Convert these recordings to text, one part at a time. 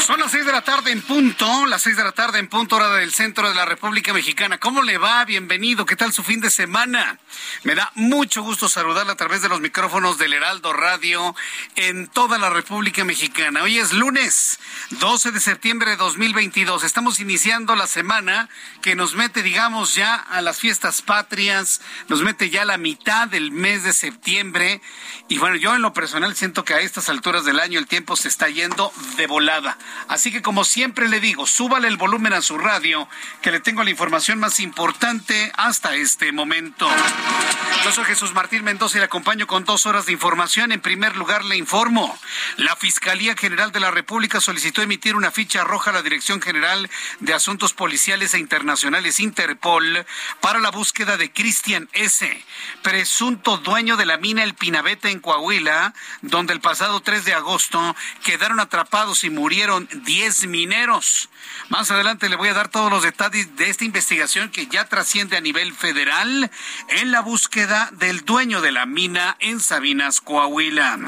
Son las seis de la tarde en punto, las seis de la tarde en punto, hora del centro de la República Mexicana. ¿Cómo le va? Bienvenido. ¿Qué tal su fin de semana? Me da mucho gusto saludarla a través de los micrófonos del Heraldo Radio en toda la República Mexicana. Hoy es lunes, 12 de septiembre de 2022. Estamos iniciando la semana que nos mete, digamos, ya a las fiestas patrias, nos mete ya a la mitad del mes de septiembre. Y bueno, yo en lo personal siento que a estas alturas del año el tiempo se está yendo de volada. Así que como siempre le digo, súbale el volumen a su radio, que le tengo la información más importante hasta este momento. Yo soy Jesús Martín Mendoza y le acompaño con dos horas de información. En primer lugar, le informo. La Fiscalía General de la República solicitó emitir una ficha roja a la Dirección General de Asuntos Policiales e Internacionales Interpol para la búsqueda de Cristian S., presunto dueño de la mina El Pinabete en Coahuila, donde el pasado 3 de agosto quedaron atrapados y murieron 10 mineros. Más adelante le voy a dar todos los detalles de esta investigación que ya trasciende a nivel federal en la búsqueda del dueño de la mina en Sabinas, Coahuila.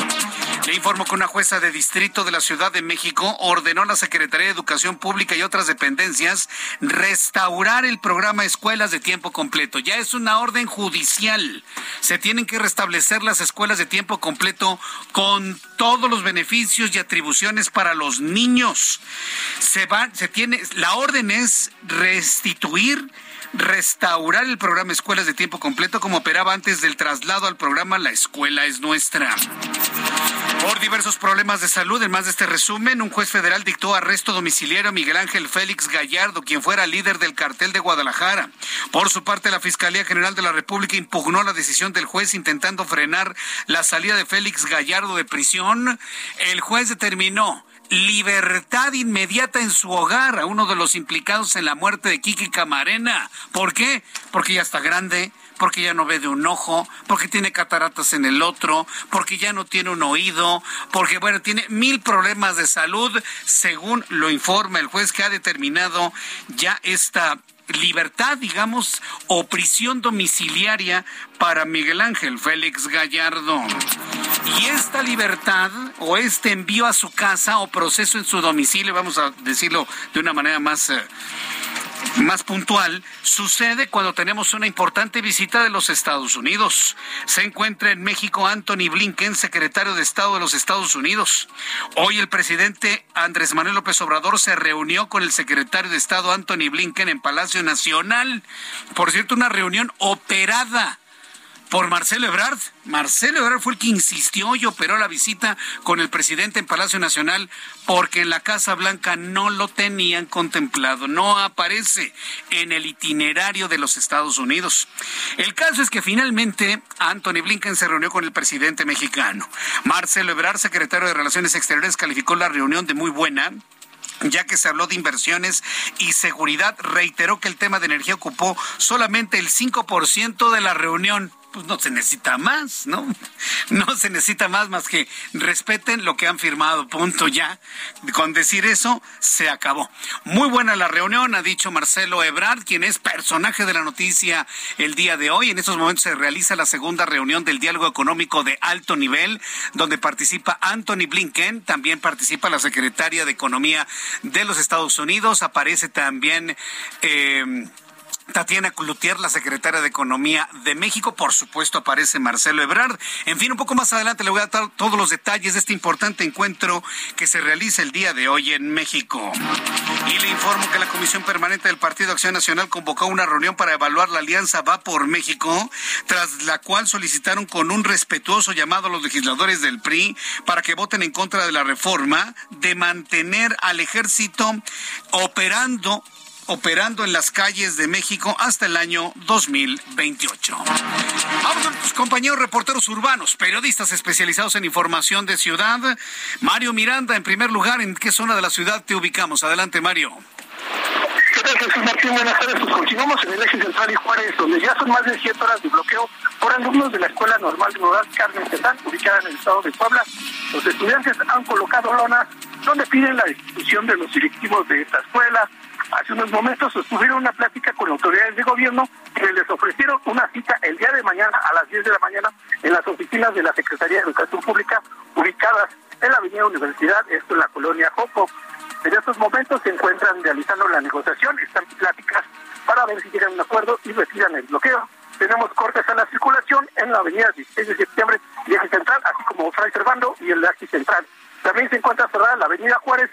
Le informo que una jueza de distrito de la Ciudad de México ordenó a la Secretaría de Educación Pública y otras dependencias restaurar el programa Escuelas de Tiempo Completo. Ya es una orden judicial. Se tienen que restablecer las escuelas de tiempo completo con todos los beneficios y atribuciones para los niños. Se va, se tiene, la orden es restituir restaurar el programa Escuelas de Tiempo Completo como operaba antes del traslado al programa La Escuela es Nuestra. Por diversos problemas de salud, en más de este resumen, un juez federal dictó arresto domiciliario a Miguel Ángel Félix Gallardo, quien fuera líder del cartel de Guadalajara. Por su parte, la Fiscalía General de la República impugnó la decisión del juez intentando frenar la salida de Félix Gallardo de prisión. El juez determinó libertad inmediata en su hogar a uno de los implicados en la muerte de Kiki Camarena. ¿Por qué? Porque ya está grande, porque ya no ve de un ojo, porque tiene cataratas en el otro, porque ya no tiene un oído, porque, bueno, tiene mil problemas de salud, según lo informa el juez que ha determinado ya esta libertad, digamos, o prisión domiciliaria para Miguel Ángel Félix Gallardo. Y esta libertad o este envío a su casa o proceso en su domicilio, vamos a decirlo de una manera más... Eh, más puntual, sucede cuando tenemos una importante visita de los Estados Unidos. Se encuentra en México Anthony Blinken, secretario de Estado de los Estados Unidos. Hoy el presidente Andrés Manuel López Obrador se reunió con el secretario de Estado Anthony Blinken en Palacio Nacional. Por cierto, una reunión operada por Marcelo Ebrard. Marcelo Ebrard fue el que insistió y operó la visita con el presidente en Palacio Nacional porque en la Casa Blanca no lo tenían contemplado, no aparece en el itinerario de los Estados Unidos. El caso es que finalmente Anthony Blinken se reunió con el presidente mexicano. Marcelo Ebrard, secretario de Relaciones Exteriores, calificó la reunión de muy buena ya que se habló de inversiones y seguridad, reiteró que el tema de energía ocupó solamente el 5% de la reunión pues no se necesita más, ¿no? No se necesita más más que respeten lo que han firmado, punto ya. Con decir eso, se acabó. Muy buena la reunión, ha dicho Marcelo Ebrard, quien es personaje de la noticia el día de hoy. En estos momentos se realiza la segunda reunión del diálogo económico de alto nivel, donde participa Anthony Blinken, también participa la secretaria de Economía de los Estados Unidos, aparece también... Eh, Tatiana Cloutier, la secretaria de Economía de México. Por supuesto, aparece Marcelo Ebrard. En fin, un poco más adelante le voy a dar todos los detalles de este importante encuentro que se realiza el día de hoy en México. Y le informo que la Comisión Permanente del Partido Acción Nacional convocó una reunión para evaluar la alianza Va por México, tras la cual solicitaron con un respetuoso llamado a los legisladores del PRI para que voten en contra de la reforma de mantener al ejército operando operando en las calles de México hasta el año 2028. Vamos con tus compañeros reporteros urbanos, periodistas especializados en información de ciudad. Mario Miranda, en primer lugar, ¿en qué zona de la ciudad te ubicamos? Adelante, Mario. ¿Qué Martín? Buenas tardes. Pues continuamos en el eje central y Juárez, donde ya son más de 100 horas de bloqueo por alumnos de la Escuela Normal Rural Carmen Cetán, ubicada en el estado de Puebla. Los estudiantes han colocado lonas donde piden la destitución de los directivos de esta escuela, Hace unos momentos sostuvieron una plática con autoridades de gobierno que les ofrecieron una cita el día de mañana a las 10 de la mañana en las oficinas de la Secretaría de Educación Pública ubicadas en la Avenida Universidad, esto en la colonia Jopo. En estos momentos se encuentran realizando la negociación, están pláticas para ver si llegan a un acuerdo y retiran el bloqueo. Tenemos cortes a la circulación en la avenida 16 de septiembre y central, así como Fray Servando y el eje central. También se encuentra cerrada la avenida Juárez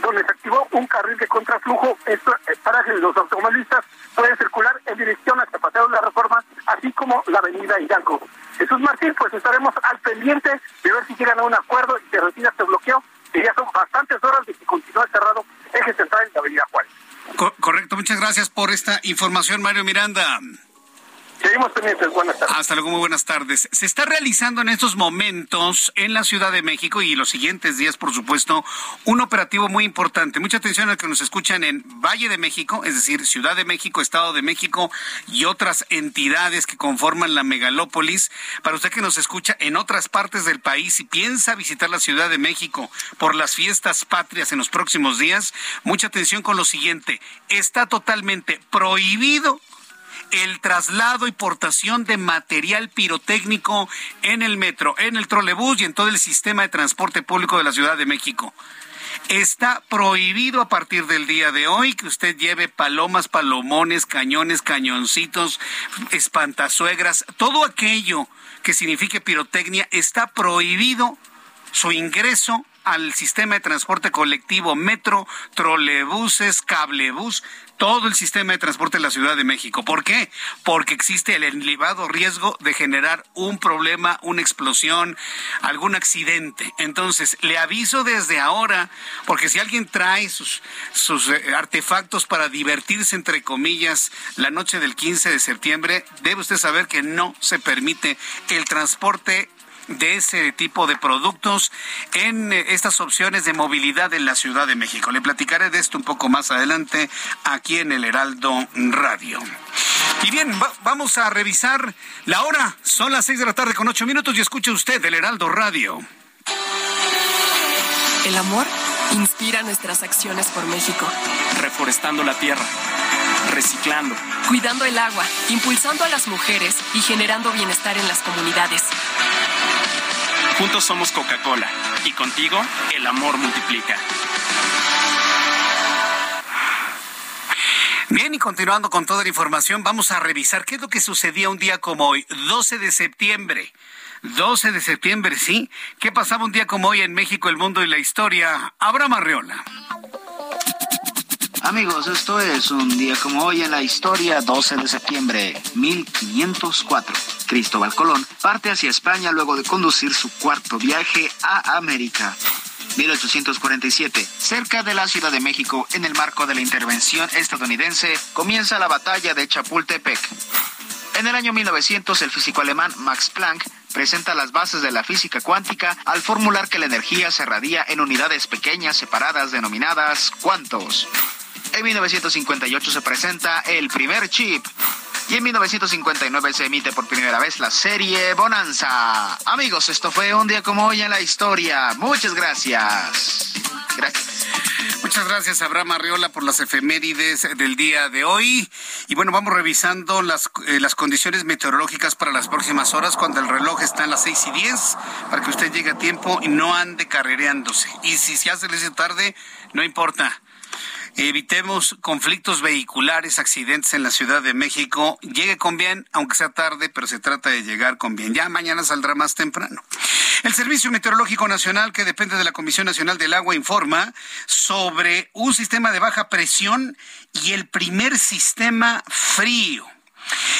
donde se activó un carril de contraflujo esto, eh, para que los automovilistas puedan circular en dirección hacia Paseo de la Reforma, así como la avenida Hidalgo. Jesús Martín, pues estaremos al pendiente de ver si llegan a un acuerdo y se retira este bloqueo, que ya son bastantes horas de que continúa cerrado eje central en la avenida Juárez. correcto, muchas gracias por esta información, Mario Miranda. Buenas tardes. Hasta luego, muy buenas tardes. Se está realizando en estos momentos en la Ciudad de México y los siguientes días, por supuesto, un operativo muy importante. Mucha atención a que nos escuchan en Valle de México, es decir, Ciudad de México, Estado de México y otras entidades que conforman la megalópolis. Para usted que nos escucha en otras partes del país y piensa visitar la Ciudad de México por las fiestas patrias en los próximos días, mucha atención con lo siguiente. Está totalmente prohibido el traslado y portación de material pirotécnico en el metro, en el trolebús y en todo el sistema de transporte público de la Ciudad de México. Está prohibido a partir del día de hoy que usted lleve palomas, palomones, cañones, cañoncitos, espantazuegras, todo aquello que signifique pirotecnia, está prohibido su ingreso al sistema de transporte colectivo, metro, trolebuses, cablebús, todo el sistema de transporte de la Ciudad de México. ¿Por qué? Porque existe el elevado riesgo de generar un problema, una explosión, algún accidente. Entonces, le aviso desde ahora, porque si alguien trae sus, sus eh, artefactos para divertirse, entre comillas, la noche del 15 de septiembre, debe usted saber que no se permite el transporte de ese tipo de productos en eh, estas opciones de movilidad en la Ciudad de México. Le platicaré de esto un poco más adelante aquí en el Heraldo Radio. Y bien, vamos a revisar la hora. Son las seis de la tarde con ocho minutos y escuche usted el Heraldo Radio. El amor inspira nuestras acciones por México. Reforestando la tierra, reciclando, cuidando el agua, impulsando a las mujeres y generando bienestar en las comunidades. Juntos somos Coca-Cola y contigo el amor multiplica. Bien, y continuando con toda la información, vamos a revisar qué es lo que sucedía un día como hoy, 12 de septiembre. 12 de septiembre, sí. ¿Qué pasaba un día como hoy en México, el mundo y la historia? Abraham Arreola. Amigos, esto es un día como hoy en la historia, 12 de septiembre 1504. Cristóbal Colón parte hacia España luego de conducir su cuarto viaje a América. 1847. Cerca de la Ciudad de México, en el marco de la intervención estadounidense, comienza la batalla de Chapultepec. En el año 1900, el físico alemán Max Planck presenta las bases de la física cuántica al formular que la energía se radia en unidades pequeñas separadas denominadas cuantos. En 1958 se presenta el primer chip. Y en 1959 se emite por primera vez la serie Bonanza. Amigos, esto fue un día como hoy en la historia. Muchas gracias. Gracias. Muchas gracias, Abraham Arriola, por las efemérides del día de hoy. Y bueno, vamos revisando las, eh, las condiciones meteorológicas para las próximas horas, cuando el reloj está en las seis y diez, para que usted llegue a tiempo y no ande carrereándose. Y si se hace tarde, no importa evitemos conflictos vehiculares, accidentes en la Ciudad de México. Llegue con bien, aunque sea tarde, pero se trata de llegar con bien. Ya mañana saldrá más temprano. El Servicio Meteorológico Nacional, que depende de la Comisión Nacional del Agua, informa sobre un sistema de baja presión y el primer sistema frío.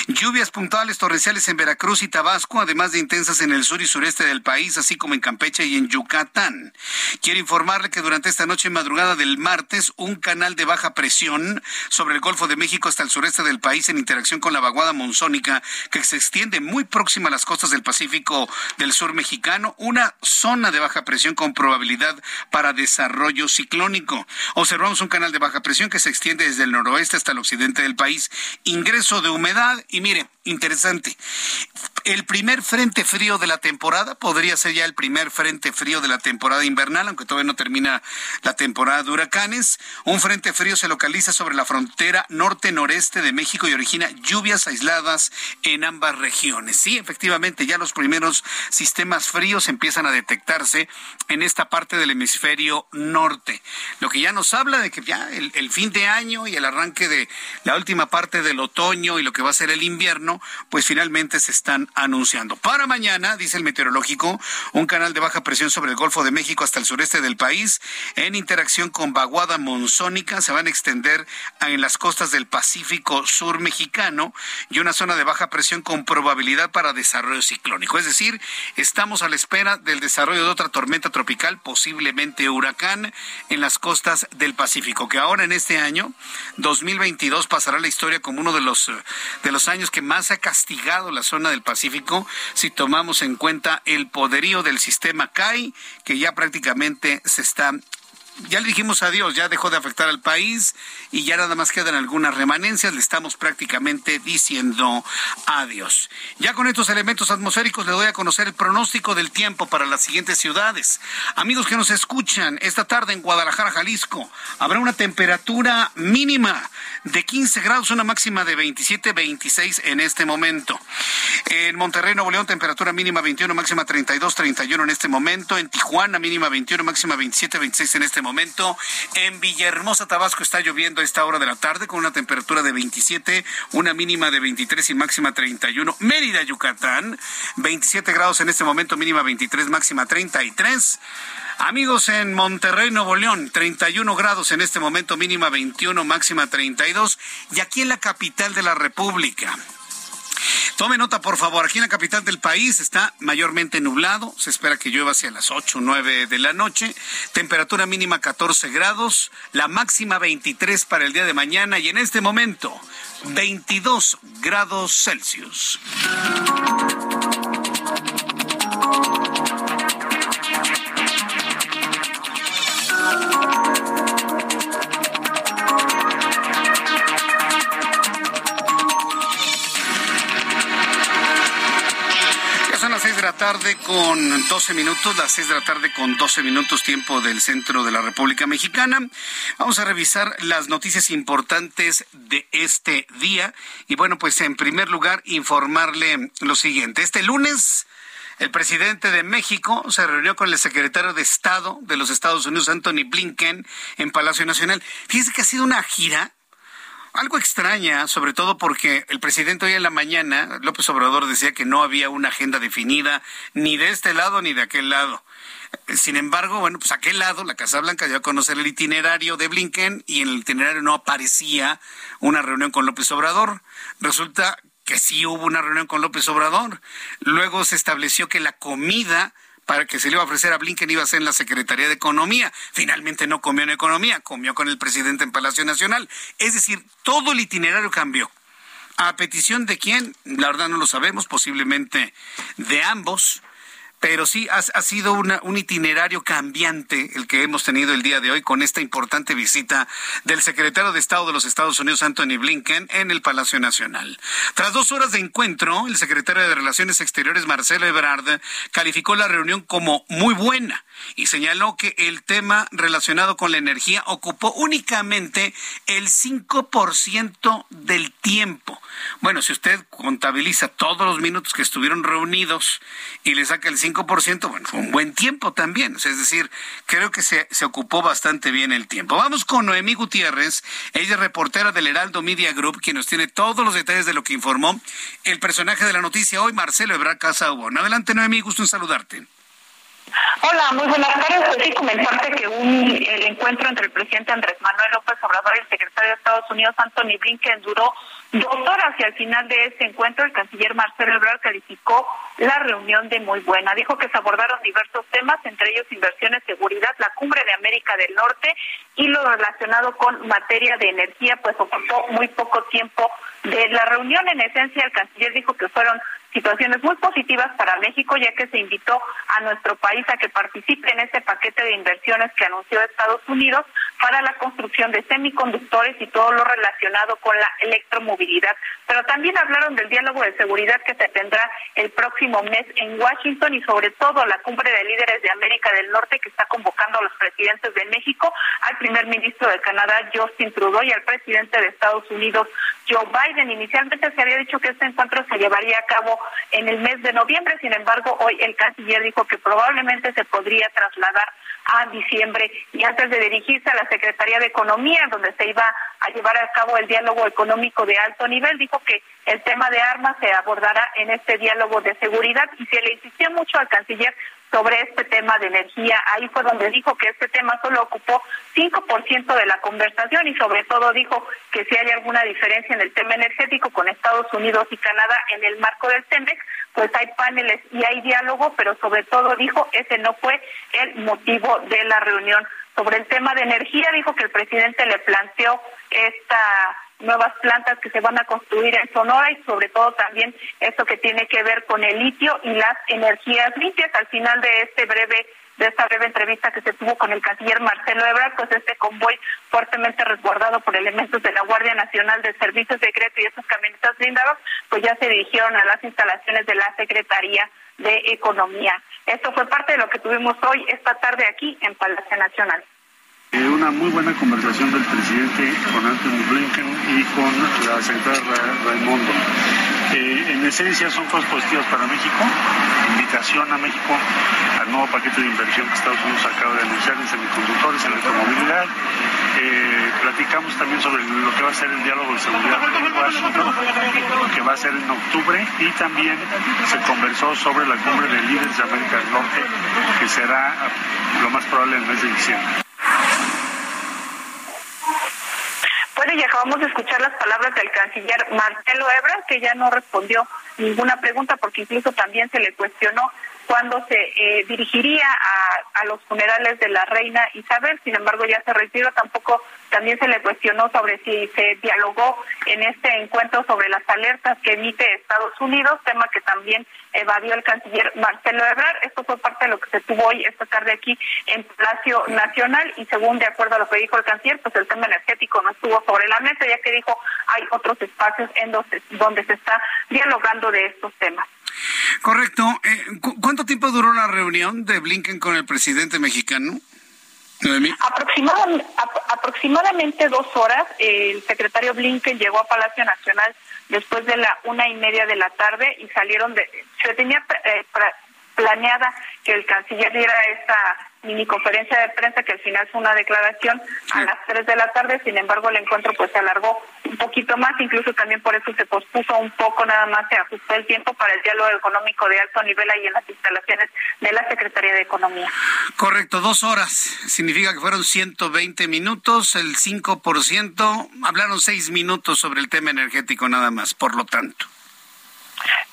Lluvias puntuales torrenciales en Veracruz y Tabasco, además de intensas en el sur y sureste del país, así como en Campeche y en Yucatán. Quiero informarle que durante esta noche y madrugada del martes, un canal de baja presión sobre el Golfo de México hasta el sureste del país en interacción con la vaguada monzónica que se extiende muy próxima a las costas del Pacífico del sur mexicano, una zona de baja presión con probabilidad para desarrollo ciclónico. Observamos un canal de baja presión que se extiende desde el noroeste hasta el occidente del país. Ingreso de humedad y mire, interesante. El primer frente frío de la temporada podría ser ya el primer frente frío de la temporada invernal, aunque todavía no termina la temporada de huracanes. Un frente frío se localiza sobre la frontera norte-noreste de México y origina lluvias aisladas en ambas regiones. Sí, efectivamente, ya los primeros sistemas fríos empiezan a detectarse en esta parte del hemisferio norte. Lo que ya nos habla de que ya el, fin de año y el arranque de la última parte del otoño y lo que va a ser el invierno, pues finalmente se están anunciando. Para mañana, dice el meteorológico, un canal de baja presión sobre el Golfo de México hasta el sureste del país, en interacción con vaguada monzónica, se van a extender en las costas del Pacífico Sur mexicano y una zona de baja presión con probabilidad para desarrollo ciclónico. Es decir, estamos a la espera del desarrollo de otra tormenta tropical, posiblemente huracán, en las costas del Pacífico, que ahora en este año, 2022, pasará la historia como uno de los, de los años que más ha castigado la zona del Pacífico si tomamos en cuenta el poderío del sistema CAI, que ya prácticamente se está ya le dijimos adiós, ya dejó de afectar al país y ya nada más quedan algunas remanencias, le estamos prácticamente diciendo adiós. Ya con estos elementos atmosféricos le doy a conocer el pronóstico del tiempo para las siguientes ciudades. Amigos que nos escuchan, esta tarde en Guadalajara, Jalisco, habrá una temperatura mínima de 15 grados, una máxima de 27, 26 en este momento. En Monterrey, Nuevo León, temperatura mínima 21, máxima 32, 31 en este momento. En Tijuana, mínima 21, máxima 27, 26 en este momento momento. En Villahermosa, Tabasco, está lloviendo a esta hora de la tarde con una temperatura de 27, una mínima de 23 y máxima 31. Mérida, Yucatán, 27 grados en este momento, mínima 23, máxima 33. Amigos en Monterrey, Nuevo León, 31 grados en este momento, mínima 21, máxima 32. Y aquí en la capital de la República, Tome nota, por favor. Aquí en la capital del país está mayormente nublado. Se espera que llueva hacia las 8 o 9 de la noche. Temperatura mínima 14 grados. La máxima 23 para el día de mañana. Y en este momento, 22 grados Celsius. Con 12 minutos, las 6 de la tarde con 12 minutos tiempo del centro de la República Mexicana. Vamos a revisar las noticias importantes de este día. Y bueno, pues en primer lugar, informarle lo siguiente. Este lunes... El presidente de México se reunió con el secretario de Estado de los Estados Unidos, Anthony Blinken, en Palacio Nacional. Fíjese que ha sido una gira algo extraña, sobre todo porque el presidente hoy en la mañana, López Obrador, decía que no había una agenda definida ni de este lado ni de aquel lado. Sin embargo, bueno, pues aquel lado, la Casa Blanca dio a conocer el itinerario de Blinken y en el itinerario no aparecía una reunión con López Obrador. Resulta que sí hubo una reunión con López Obrador. Luego se estableció que la comida para que se le iba a ofrecer a Blinken iba a ser en la Secretaría de Economía. Finalmente no comió en Economía, comió con el presidente en Palacio Nacional. Es decir, todo el itinerario cambió. ¿A petición de quién? La verdad no lo sabemos, posiblemente de ambos pero sí ha, sido un itinerario cambiante el que hemos tenido el día de hoy con esta importante visita del secretario de Estado de los Estados Unidos, Anthony Blinken, en el Palacio Nacional. Tras dos horas de encuentro, el secretario de Relaciones Exteriores, Marcelo Ebrard, calificó la reunión como muy buena y señaló que el tema relacionado con la energía ocupó únicamente el 5% del tiempo. Bueno, si usted contabiliza todos los minutos que estuvieron reunidos y le saca el 5%, bueno, fue un buen tiempo también. es decir, creo que se, se ocupó bastante bien el tiempo. Vamos con Noemí Gutiérrez, ella es reportera del Heraldo Media Group, quien nos tiene todos los detalles de lo que informó el personaje de la noticia hoy, Marcelo Ebrard Casaubon. Adelante, Noemí, gusto en saludarte. Hola, muy buenas tardes. Pues sí, comentarte que un, el encuentro entre el presidente Andrés Manuel López Obrador y el secretario de Estados Unidos, Anthony Blinken, duró dos horas y al final de este encuentro el canciller Marcelo Ebrard calificó la reunión de muy buena. Dijo que se abordaron diversos temas, entre ellos inversiones, seguridad, la cumbre de América del Norte y lo relacionado con materia de energía, pues ocupó muy poco tiempo de la reunión. En esencia, el canciller dijo que fueron situaciones muy positivas para México, ya que se invitó a nuestro país a que participe en este paquete de inversiones que anunció Estados Unidos para la construcción de semiconductores y todo lo relacionado con la electromovilidad. Pero también hablaron del diálogo de seguridad que se tendrá el próximo mes en Washington y sobre todo la cumbre de líderes de América del Norte que está convocando a los presidentes de México, al primer ministro de Canadá Justin Trudeau y al presidente de Estados Unidos Joe Biden. Inicialmente se había dicho que este encuentro se llevaría a cabo en el mes de noviembre, sin embargo, hoy el canciller dijo que probablemente se podría trasladar a diciembre. Y antes de dirigirse a la Secretaría de Economía, donde se iba a llevar a cabo el diálogo económico de alto nivel, dijo que el tema de armas se abordará en este diálogo de seguridad. Y se le insistió mucho al canciller sobre este tema de energía. Ahí fue donde dijo que este tema solo ocupó 5% de la conversación y sobre todo dijo que si hay alguna diferencia en el tema energético con Estados Unidos y Canadá en el marco del TEMEX, pues hay paneles y hay diálogo, pero sobre todo dijo ese no fue el motivo de la reunión. Sobre el tema de energía dijo que el presidente le planteó esta nuevas plantas que se van a construir en Sonora y sobre todo también esto que tiene que ver con el litio y las energías limpias. Al final de este breve de esta breve entrevista que se tuvo con el canciller Marcelo Ebrard, pues este convoy fuertemente resguardado por elementos de la Guardia Nacional de Servicios Secretos y estos camionetas blindados, pues ya se dirigieron a las instalaciones de la Secretaría de Economía. Esto fue parte de lo que tuvimos hoy, esta tarde aquí en Palacio Nacional. Una muy buena conversación del presidente con Anthony Blinken y con la secretaria Raimondo. Eh, en esencia son cosas positivas para México, invitación a México al nuevo paquete de inversión que Estados Unidos acaba de anunciar en semiconductores, en electromovilidad. Eh, platicamos también sobre lo que va a ser el diálogo de seguridad en Washington, que va a ser en octubre, y también se conversó sobre la cumbre de líderes de América del Norte, que será lo más probable en el mes de diciembre. Bueno, y acabamos de escuchar las palabras del canciller Marcelo Ebrard, que ya no respondió ninguna pregunta porque incluso también se le cuestionó cuándo se eh, dirigiría a, a, los funerales de la reina Isabel. Sin embargo, ya se retiró. Tampoco también se le cuestionó sobre si se dialogó en este encuentro sobre las alertas que emite Estados Unidos, tema que también evadió el canciller Marcelo Ebrard. Esto fue parte de lo que se tuvo hoy esta tarde aquí en Palacio Nacional y según de acuerdo a lo que dijo el canciller, pues el tema energético no estuvo sobre la mesa, ya que dijo hay otros espacios en donde se está dialogando de estos temas. Correcto. Eh, ¿Cuánto tiempo duró la reunión de Blinken con el presidente mexicano? Aproximadamente, aproximadamente dos horas. El secretario Blinken llegó a Palacio Nacional después de la una y media de la tarde y salieron de. Se tenía eh, planeada que el canciller diera esta mini conferencia de prensa que al final fue una declaración a las 3 de la tarde, sin embargo el encuentro pues se alargó un poquito más, incluso también por eso se pospuso un poco, nada más se ajustó el tiempo para el diálogo económico de alto nivel ahí en las instalaciones de la Secretaría de Economía. Correcto, dos horas, significa que fueron 120 minutos, el 5%, hablaron seis minutos sobre el tema energético nada más, por lo tanto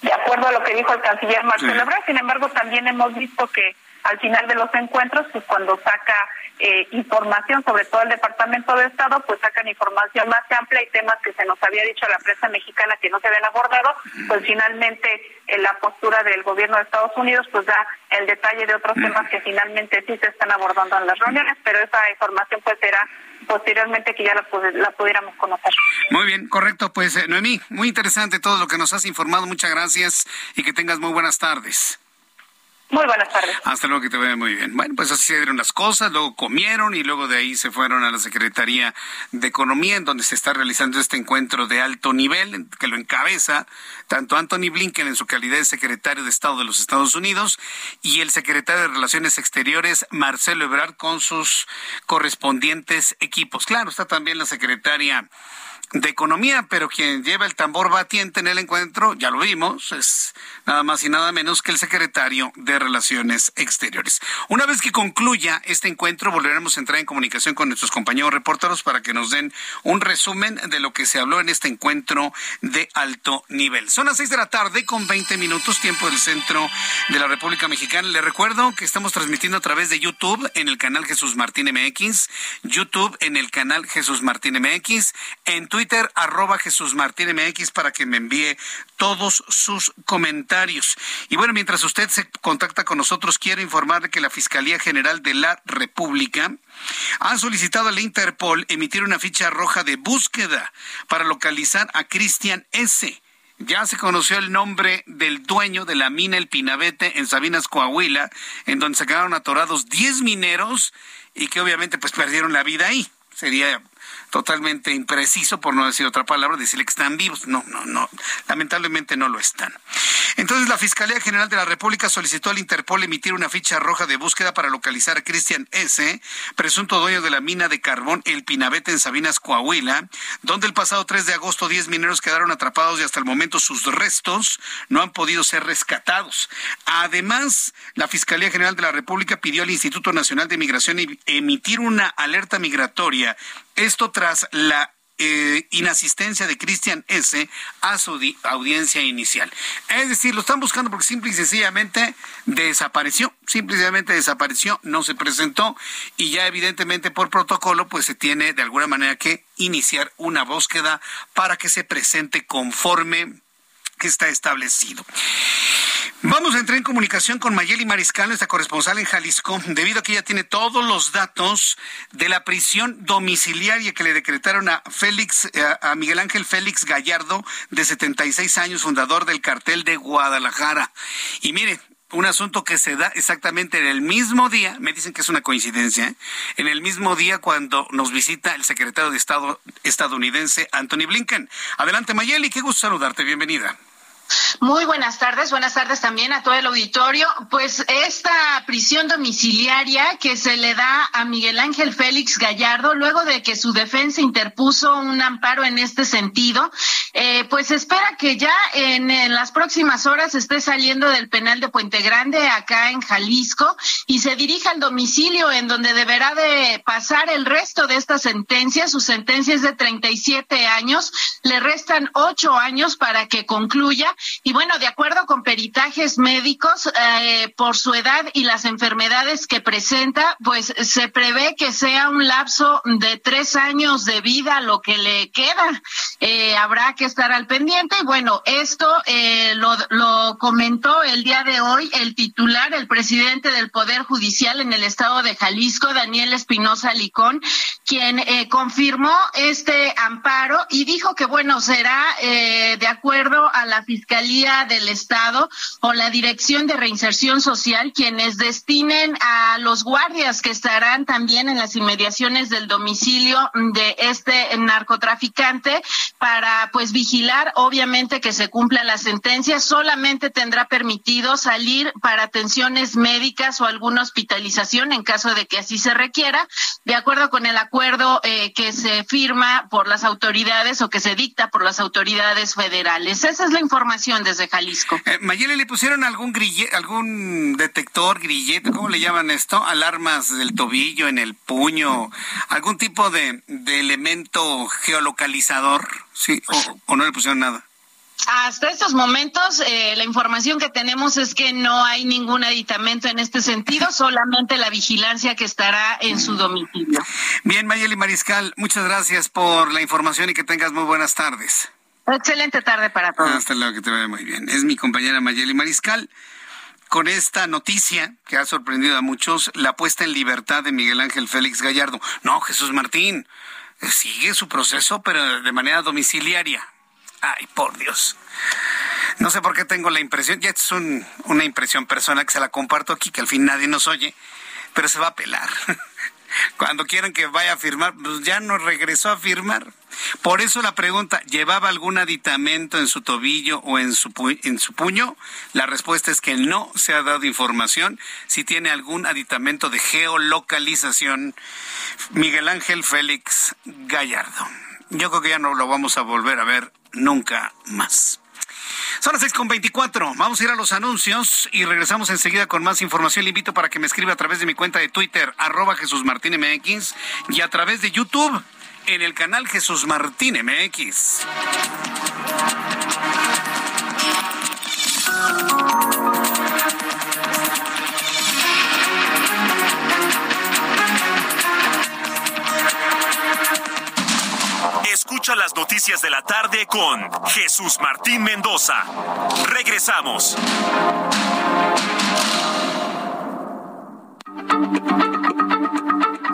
de acuerdo a lo que dijo el canciller Marcelo Ebrard. Sin embargo, también hemos visto que al final de los encuentros, pues cuando saca eh, información, sobre todo el Departamento de Estado, pues sacan información más amplia y temas que se nos había dicho a la prensa mexicana que no se habían abordado, pues finalmente en la postura del gobierno de Estados Unidos pues da el detalle de otros temas que finalmente sí se están abordando en las reuniones, pero esa información pues será posteriormente que ya la, la pudiéramos conocer. Muy bien, correcto. Pues eh, Noemí, muy interesante todo lo que nos has informado. Muchas gracias y que tengas muy buenas tardes. Muy buenas tardes. Hasta luego, que te vaya muy bien. Bueno, pues así se dieron las cosas, luego comieron y luego de ahí se fueron a la Secretaría de Economía, en donde se está realizando este encuentro de alto nivel, que lo encabeza tanto Anthony Blinken en su calidad de secretario de Estado de los Estados Unidos y el secretario de Relaciones Exteriores, Marcelo Ebrard, con sus correspondientes equipos. Claro, está también la secretaria de Economía, pero quien lleva el tambor batiente en el encuentro, ya lo vimos, es nada más y nada menos que el secretario de Relaciones Exteriores. Una vez que concluya este encuentro, volveremos a entrar en comunicación con nuestros compañeros reporteros para que nos den un resumen de lo que se habló en este encuentro de alto nivel. Son las seis de la tarde con 20 minutos, tiempo del centro de la República Mexicana. Le recuerdo que estamos transmitiendo a través de YouTube en el canal Jesús Martín MX, YouTube en el canal Jesús Martín MX, en arroba Jesús Martín MX, para que me envíe todos sus comentarios. Y bueno, mientras usted se contacta con nosotros, quiero informarle que la Fiscalía General de la República ha solicitado al Interpol emitir una ficha roja de búsqueda para localizar a Cristian S. Ya se conoció el nombre del dueño de la mina El Pinabete en Sabinas, Coahuila, en donde se quedaron atorados 10 mineros y que obviamente pues perdieron la vida ahí. Sería totalmente impreciso, por no decir otra palabra, decirle que están vivos. No, no, no, lamentablemente no lo están. Entonces, la Fiscalía General de la República solicitó al Interpol emitir una ficha roja de búsqueda para localizar a Cristian S., presunto dueño de la mina de carbón El Pinabete en Sabinas, Coahuila, donde el pasado 3 de agosto 10 mineros quedaron atrapados y hasta el momento sus restos no han podido ser rescatados. Además, la Fiscalía General de la República pidió al Instituto Nacional de Migración emitir una alerta migratoria esto tras la eh, inasistencia de Cristian S. a su audiencia inicial. Es decir, lo están buscando porque simple y sencillamente desapareció, simple y sencillamente desapareció, no se presentó y ya evidentemente por protocolo pues se tiene de alguna manera que iniciar una búsqueda para que se presente conforme que está establecido. Vamos a entrar en comunicación con Mayeli Mariscal, nuestra corresponsal en Jalisco, debido a que ella tiene todos los datos de la prisión domiciliaria que le decretaron a Félix, eh, a Miguel Ángel Félix Gallardo, de 76 años, fundador del cartel de Guadalajara. Y mire, un asunto que se da exactamente en el mismo día, me dicen que es una coincidencia, en el mismo día cuando nos visita el secretario de Estado estadounidense Anthony Blinken. Adelante Mayeli, qué gusto saludarte, bienvenida. Muy buenas tardes, buenas tardes también a todo el auditorio. Pues esta prisión domiciliaria que se le da a Miguel Ángel Félix Gallardo, luego de que su defensa interpuso un amparo en este sentido, eh, pues espera que ya en, las próximas horas esté saliendo del penal de Puente Grande, acá en Jalisco, y se dirija al domicilio en donde deberá de pasar el resto de esta sentencia. Su sentencia es de 37 años, le restan ocho años para que concluya y bueno, de acuerdo con peritajes médicos, eh, por su edad y las enfermedades que presenta, pues se prevé que sea un lapso de tres años de vida lo que le queda. Eh, habrá que estar al pendiente. Y bueno, esto eh, lo, comentó el día de hoy el titular, el presidente del Poder Judicial en el estado de Jalisco, Daniel Espinosa Licón, quien confirmó este amparo y dijo que bueno, será de acuerdo a la fiscalía Fiscalía del Estado o la Dirección de Reinserción Social quienes destinen a los guardias que estarán también en las inmediaciones del domicilio de este narcotraficante para pues vigilar obviamente que se cumpla la sentencia. Solamente tendrá permitido salir para atenciones médicas o alguna hospitalización en caso de que así se requiera, de acuerdo con el acuerdo eh, que se firma por las autoridades o que se dicta por las autoridades federales. Esa es la información desde Jalisco. Eh, Mayeli, ¿le pusieron algún grillete, algún detector, grillete, cómo le llaman esto? Alarmas del tobillo, en el puño, algún tipo de, elemento geolocalizador, ¿sí? O, no le pusieron nada? Hasta estos momentos, eh, la información que tenemos es que no hay ningún aditamento en este sentido, solamente la vigilancia que estará en su domicilio. Bien, Mayeli Mariscal, muchas gracias por la información y que tengas muy buenas tardes. Excelente tarde para todos. Hasta luego, que te vaya muy bien. Es mi compañera Mayeli Mariscal. Con esta noticia que ha sorprendido a muchos, la puesta en libertad de Miguel Ángel Félix Gallardo. No, Jesús Martín, sigue su proceso, pero de manera domiciliaria. Ay, por Dios. No sé por qué tengo la impresión, ya es una impresión personal que se la comparto aquí, que al fin nadie nos oye, pero se va a pelar. Cuando quieran que vaya a firmar, pues ya no regresó a firmar. Por eso la pregunta, ¿llevaba algún aditamento en su tobillo o en su, en su puño? La respuesta es que no se ha dado información. Si tiene algún aditamento de geolocalización, Miguel Ángel Félix Gallardo. Yo creo que ya no lo vamos a volver a ver nunca más. Son las seis con veinticuatro. Vamos a ir a los anuncios y regresamos enseguida con más información. Le invito para que me escriba a través de mi cuenta de Twitter, arroba Jesús Martín MX, y a través de YouTube en el canal Jesús Martín MX. Escucha las noticias de la tarde con Jesús Martín Mendoza. Regresamos.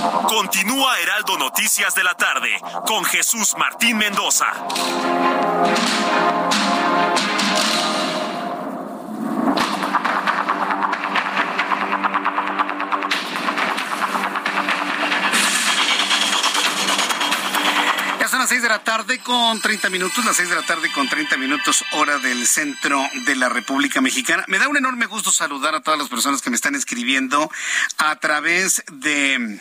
Continúa Heraldo Noticias de la tarde con Jesús Martín Mendoza. Ya son las seis de la tarde con 30 minutos, las seis de la tarde con 30 minutos, hora del centro de la República Mexicana. Me da un enorme gusto saludar a todas las personas que me están escribiendo a través de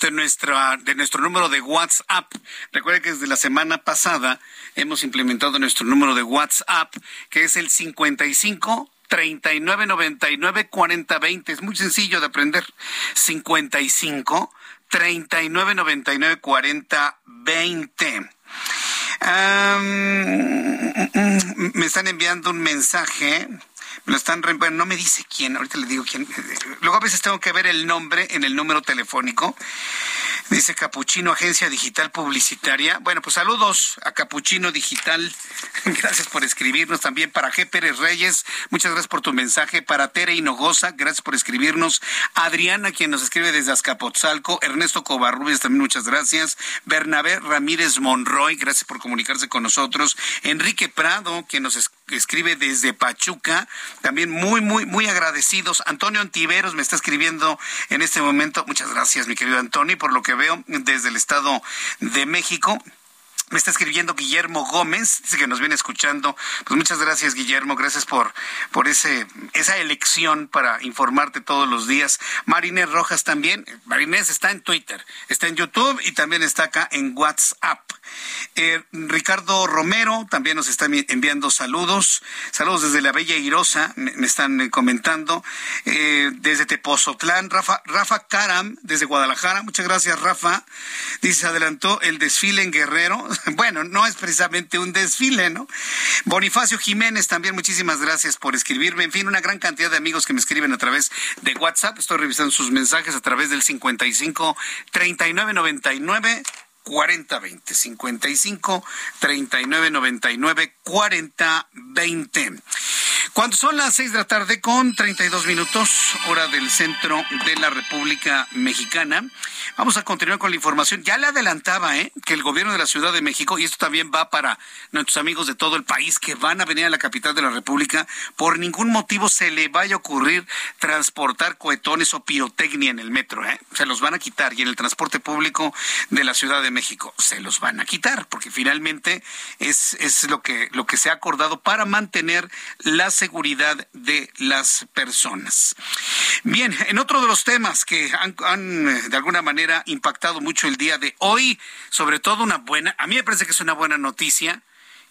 de, nuestra, de nuestro número de WhatsApp. Recuerden que desde la semana pasada hemos implementado nuestro número de WhatsApp, que es el 55 39 99 40 20. Es muy sencillo de aprender. 55 39 99 40 20. me están enviando un mensaje lo están, bueno, no me dice quién, ahorita le digo quién. Luego a veces tengo que ver el nombre en el número telefónico. Dice Capuchino, Agencia Digital Publicitaria. Bueno, pues saludos a Capuchino Digital. Gracias por escribirnos también. Para G. Pérez Reyes, muchas gracias por tu mensaje. Para Tere Hinojosa, gracias por escribirnos. Adriana, quien nos escribe desde Azcapotzalco. Ernesto Covarrubias, también muchas gracias. Bernabé Ramírez Monroy, gracias por comunicarse con nosotros. Enrique Prado, quien nos escribe desde Pachuca. También muy, muy, muy agradecidos. Antonio Antiveros me está escribiendo en este momento. Muchas gracias, mi querido Antonio, por lo que veo desde el Estado de México. Me está escribiendo Guillermo Gómez, dice que nos viene escuchando. Pues muchas gracias, Guillermo. Gracias por, por ese, esa elección para informarte todos los días. Marinés Rojas también. Marinés está en Twitter, está en YouTube y también está acá en WhatsApp. Eh, Ricardo Romero también nos está enviando saludos. Saludos desde la Bella Irosa, me, están eh, comentando. Eh, desde Tepozotlán, Rafa, Rafa desde Guadalajara. Muchas gracias, Rafa. Dice, adelantó el desfile en Guerrero. bueno, no es precisamente un desfile, ¿no? Bonifacio Jiménez, también muchísimas gracias por escribirme. En fin, una gran cantidad de amigos que me escriben a través de WhatsApp. Estoy revisando sus mensajes a través del 55 39 99 4020 55 39 99 4020 cuando son las seis de la tarde con 32 minutos, hora del centro de la República Mexicana, vamos a continuar con la información. Ya le adelantaba ¿eh? que el gobierno de la Ciudad de México, y esto también va para nuestros amigos de todo el país que van a venir a la capital de la República, por ningún motivo se le vaya a ocurrir transportar cohetones o pirotecnia en el metro. ¿eh? Se los van a quitar y en el transporte público de la Ciudad de México se los van a quitar, porque finalmente es, es lo, que, lo que se ha acordado para mantener las seguridad de las personas. Bien, en otro de los temas que han, eh, de alguna manera impactado mucho el día de hoy, sobre todo una buena, a mí me parece que es una buena noticia.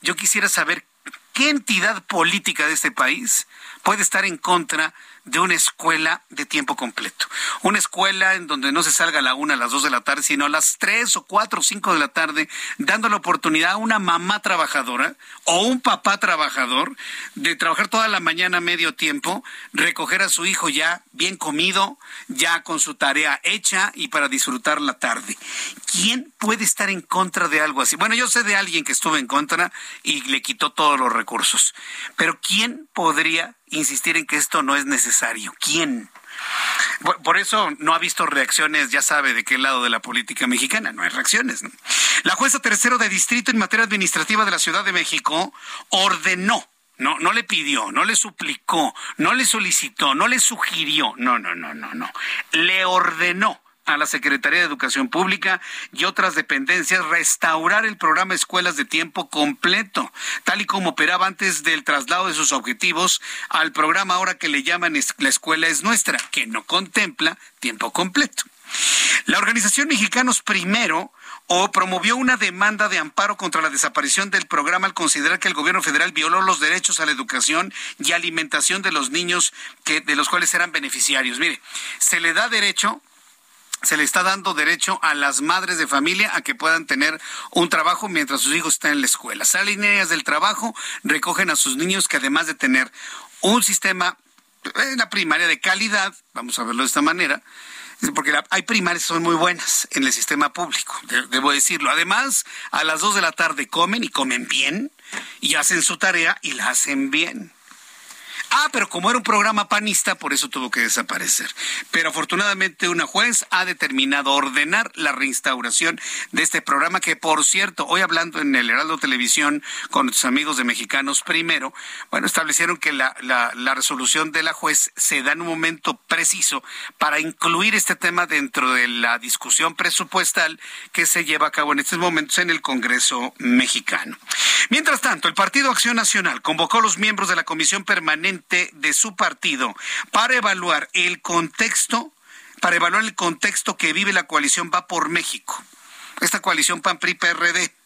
Yo quisiera saber qué entidad política de este país puede estar en contra de una escuela de tiempo completo. Una escuela en donde no se salga a la una, a las dos de la tarde, sino a las tres o cuatro o cinco de la tarde, dando la oportunidad a una mamá trabajadora o un papá trabajador de trabajar toda la mañana medio tiempo, recoger a su hijo ya bien comido, ya con su tarea hecha y para disfrutar la tarde. ¿Quién puede estar en contra de algo así? Bueno, yo sé de alguien que estuvo en contra y le quitó todos los recursos, pero ¿quién podría insistir en que esto no es necesario? ¿Quién? Por eso no ha visto reacciones, ya sabe de qué lado de la política mexicana, no hay reacciones. La jueza tercero de distrito en materia administrativa de la Ciudad de México ordenó, no, no le pidió, no le suplicó, no le solicitó, no le sugirió, no, no, no, no, no, le ordenó a la Secretaría de Educación Pública y otras dependencias restaurar el programa Escuelas de Tiempo Completo, tal y como operaba antes del traslado de sus objetivos al programa ahora que le llaman La Escuela es Nuestra, que no contempla tiempo completo. La organización Mexicanos Primero o promovió una demanda de amparo contra la desaparición del programa al considerar que el gobierno federal violó los derechos a la educación y alimentación de los niños que de los cuales eran beneficiarios. Mire, se le da derecho se le está dando derecho a las madres de familia a que puedan tener un trabajo mientras sus hijos están en la escuela. Salen ellas del trabajo, recogen a sus niños que además de tener un sistema en la primaria de calidad, vamos a verlo de esta manera, porque hay primarias que son muy buenas en el sistema público, debo decirlo. Además, a las dos de la tarde comen y comen bien y hacen su tarea y la hacen bien. Ah, pero como era un programa panista, por eso tuvo que desaparecer. Pero afortunadamente una juez ha determinado ordenar la reinstauración de este programa que, por cierto, hoy hablando en el Heraldo Televisión con nuestros amigos de Mexicanos Primero, bueno, establecieron que la, la, resolución de la juez se da en un momento preciso para incluir este tema dentro de la discusión presupuestal que se lleva a cabo en estos momentos en el Congreso mexicano. Mientras tanto, el Partido Acción Nacional convocó a los miembros de la Comisión Permanente de su partido para evaluar el contexto, para evaluar el contexto que vive la coalición Va por México. Esta coalición PAN-PRI-PRD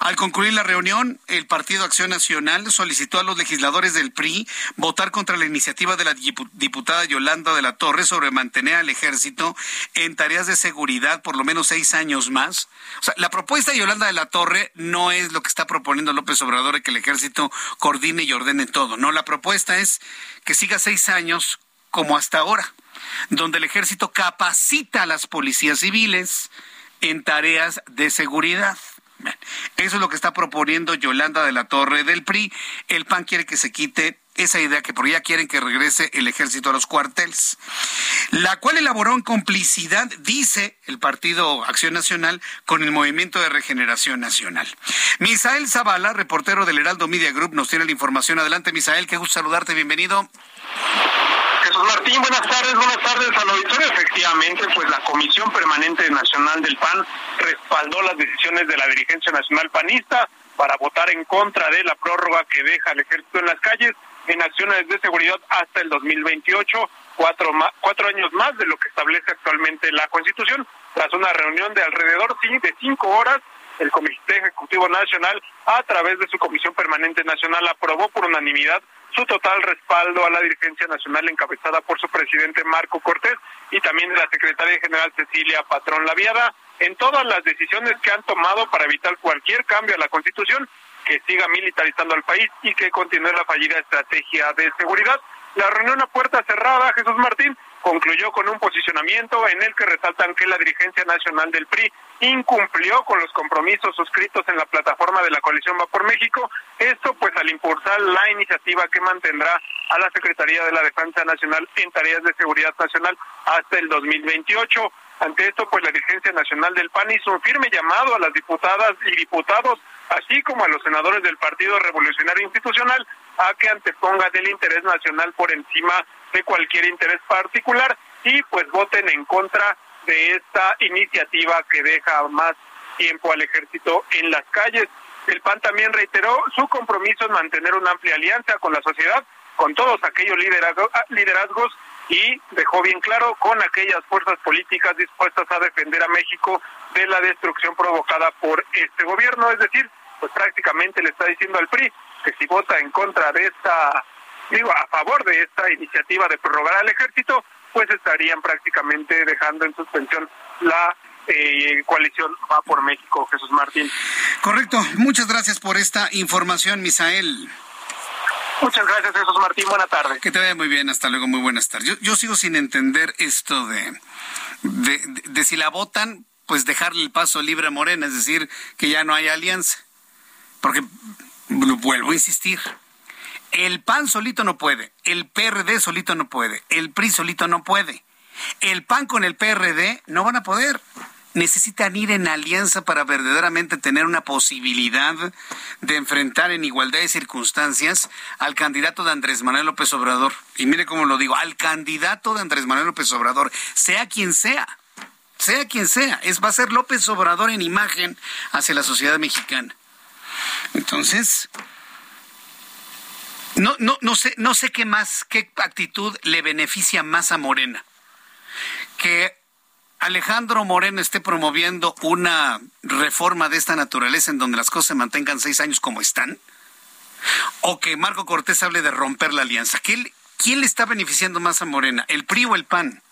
al concluir la reunión, el Partido Acción Nacional solicitó a los legisladores del PRI votar contra la iniciativa de la diputada Yolanda de la Torre sobre mantener al ejército en tareas de seguridad por lo menos seis años más. O sea, la propuesta de Yolanda de la Torre no es lo que está proponiendo López Obrador que el ejército coordine y ordene todo. No, la propuesta es que siga seis años como hasta ahora, donde el ejército capacita a las policías civiles en tareas de seguridad. Eso es lo que está proponiendo Yolanda de la Torre del PRI. El PAN quiere que se quite esa idea que por ya quieren que regrese el ejército a los cuarteles, la cual elaboró en complicidad, dice el Partido Acción Nacional, con el Movimiento de Regeneración Nacional. Misael Zavala, reportero del Heraldo Media Group, nos tiene la información. Adelante, Misael, qué gusto saludarte, bienvenido. Martín, buenas tardes, buenas tardes al auditorio. Efectivamente, pues la Comisión Permanente Nacional del PAN respaldó las decisiones de la dirigencia nacional panista para votar en contra de la prórroga que deja el ejército en las calles en acciones de seguridad hasta el 2028, cuatro, cuatro años más de lo que establece actualmente la Constitución. Tras una reunión de alrededor de cinco horas, el Comité Ejecutivo Nacional, a través de su Comisión Permanente Nacional, aprobó por unanimidad su total respaldo a la dirigencia nacional encabezada por su presidente Marco Cortés y también de la secretaria general Cecilia Patrón Laviada en todas las decisiones que han tomado para evitar cualquier cambio a la Constitución que siga militarizando al país y que continúe la fallida estrategia de seguridad. La reunión a puerta cerrada, Jesús Martín, concluyó con un posicionamiento en el que resaltan que la dirigencia nacional del PRI incumplió con los compromisos suscritos en la plataforma de la coalición Va por México. Esto pues al impulsar la iniciativa que mantendrá a la Secretaría de la Defensa Nacional en tareas de seguridad nacional hasta el 2028. Ante esto, pues la dirigencia nacional del PAN hizo un firme llamado a las diputadas y diputados, así como a los senadores del Partido Revolucionario Institucional, a que antepongan el interés nacional por encima de cualquier interés particular y pues voten en contra de esta iniciativa que deja más tiempo al ejército en las calles. El PAN también reiteró su compromiso en mantener una amplia alianza con la sociedad, con todos aquellos liderazgos y dejó bien claro con aquellas fuerzas políticas dispuestas a defender a México de la destrucción provocada por este gobierno. Es decir, pues prácticamente le está diciendo al PRI que si vota en contra de esta digo, a favor de esta iniciativa de prorrogar al ejército, pues estarían prácticamente dejando en suspensión la eh, coalición Va por México, Jesús Martín. Correcto. Muchas gracias por esta información, Misael. Muchas gracias, Jesús Martín. Buenas tardes. Que te vaya muy bien. Hasta luego. Muy buenas tardes. Yo, sigo sin entender esto de, de, de, si la votan, pues dejarle el paso libre a Morena, es decir, que ya no hay alianza. Porque, vuelvo a insistir, el PAN solito no puede, el PRD solito no puede, el PRI solito no puede. El PAN con el PRD no van a poder necesitan ir en alianza para verdaderamente tener una posibilidad de enfrentar en igualdad de circunstancias al candidato de Andrés Manuel López Obrador. Y mire cómo lo digo, al candidato de Andrés Manuel López Obrador, sea quien sea, sea quien sea, es va a ser López Obrador en imagen hacia la sociedad mexicana. Entonces, no, no, no sé, no sé qué más, qué actitud le beneficia más a Morena. Que Alejandro Moreno esté promoviendo una reforma de esta naturaleza en donde las cosas se mantengan seis años como están? ¿O que Marco Cortés hable de romper la alianza? ¿Quién, quién le está beneficiando más a Morena? ¿El PRI o el PAN?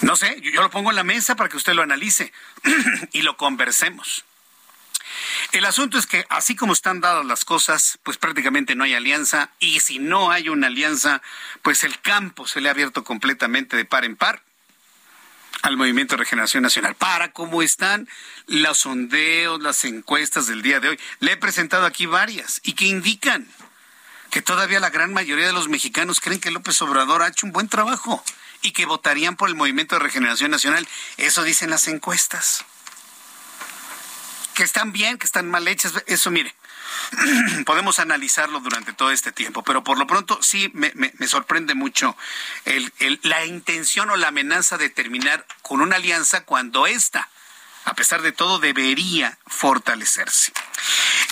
No sé, yo lo pongo en la mesa para que usted lo analice y lo conversemos. El asunto es que así como están dadas las cosas, pues prácticamente no hay alianza y si no hay una alianza, pues el campo se le ha abierto completamente de par en par al Movimiento de Regeneración Nacional. Para cómo están los sondeos, las encuestas del día de hoy. Le he presentado aquí varias y que indican que todavía la gran mayoría de los mexicanos creen que López Obrador ha hecho un buen trabajo y que votarían por el Movimiento de Regeneración Nacional. Eso dicen las encuestas que están bien, que están mal hechas, eso mire, podemos analizarlo durante todo este tiempo, pero por lo pronto sí me, sorprende mucho la intención o la amenaza de terminar con una alianza cuando esta, a pesar de todo, debería fortalecerse.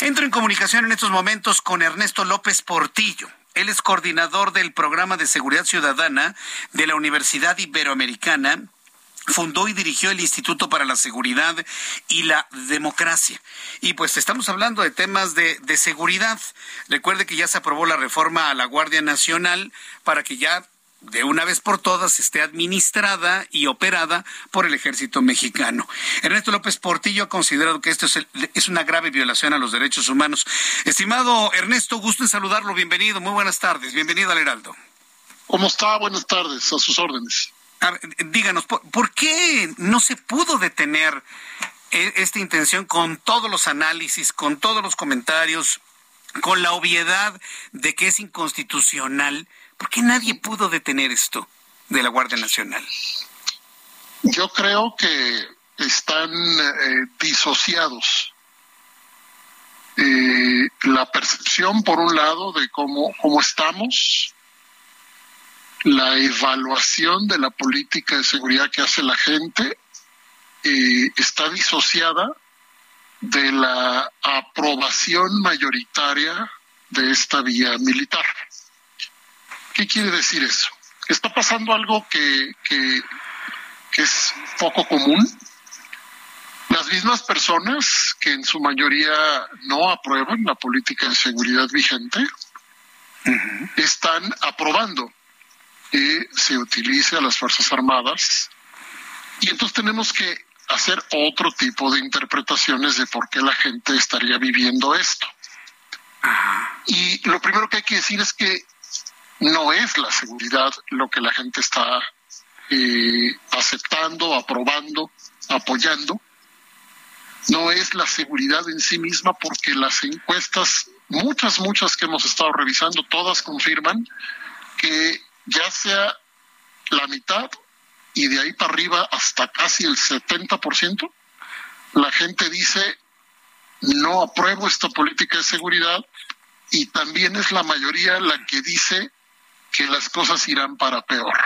Entro en comunicación en estos momentos con Ernesto López Portillo. Él es coordinador del programa de seguridad ciudadana de la Universidad Iberoamericana fundó y dirigió el Instituto para la Seguridad y la Democracia. Y pues estamos hablando de temas de, de, seguridad. Recuerde que ya se aprobó la reforma a la Guardia Nacional para que ya de una vez por todas esté administrada y operada por el ejército mexicano. Ernesto López Portillo ha considerado que esto es, es una grave violación a los derechos humanos. Estimado Ernesto, gusto en saludarlo. Bienvenido. Muy buenas tardes. Bienvenido al Heraldo. ¿Cómo está? Buenas tardes. A sus órdenes díganos, ¿por, qué no se pudo detener e, esta intención con todos los análisis, con todos los comentarios, con la obviedad de que es inconstitucional? ¿Por qué nadie pudo detener esto de la Guardia Nacional? Yo creo que están eh, disociados. Eh, la percepción, por un lado, de cómo, cómo estamos, la evaluación de la política de seguridad que hace la gente eh, está disociada de la aprobación mayoritaria de esta vía militar. ¿Qué quiere decir eso? Está pasando algo que, que, es poco común. Las mismas personas que en su mayoría no aprueban la política de seguridad vigente están aprobando que se utilice a las Fuerzas Armadas. Y entonces tenemos que hacer otro tipo de interpretaciones de por qué la gente estaría viviendo esto. Y lo primero que hay que decir es que no es la seguridad lo que la gente está eh, aceptando, aprobando, apoyando. No es la seguridad en sí misma porque las encuestas, muchas, muchas que hemos estado revisando, todas confirman que ya sea la mitad y de ahí para arriba hasta casi el 70%, la gente dice, no apruebo esta política de seguridad y también es la mayoría la que dice que las cosas irán para peor.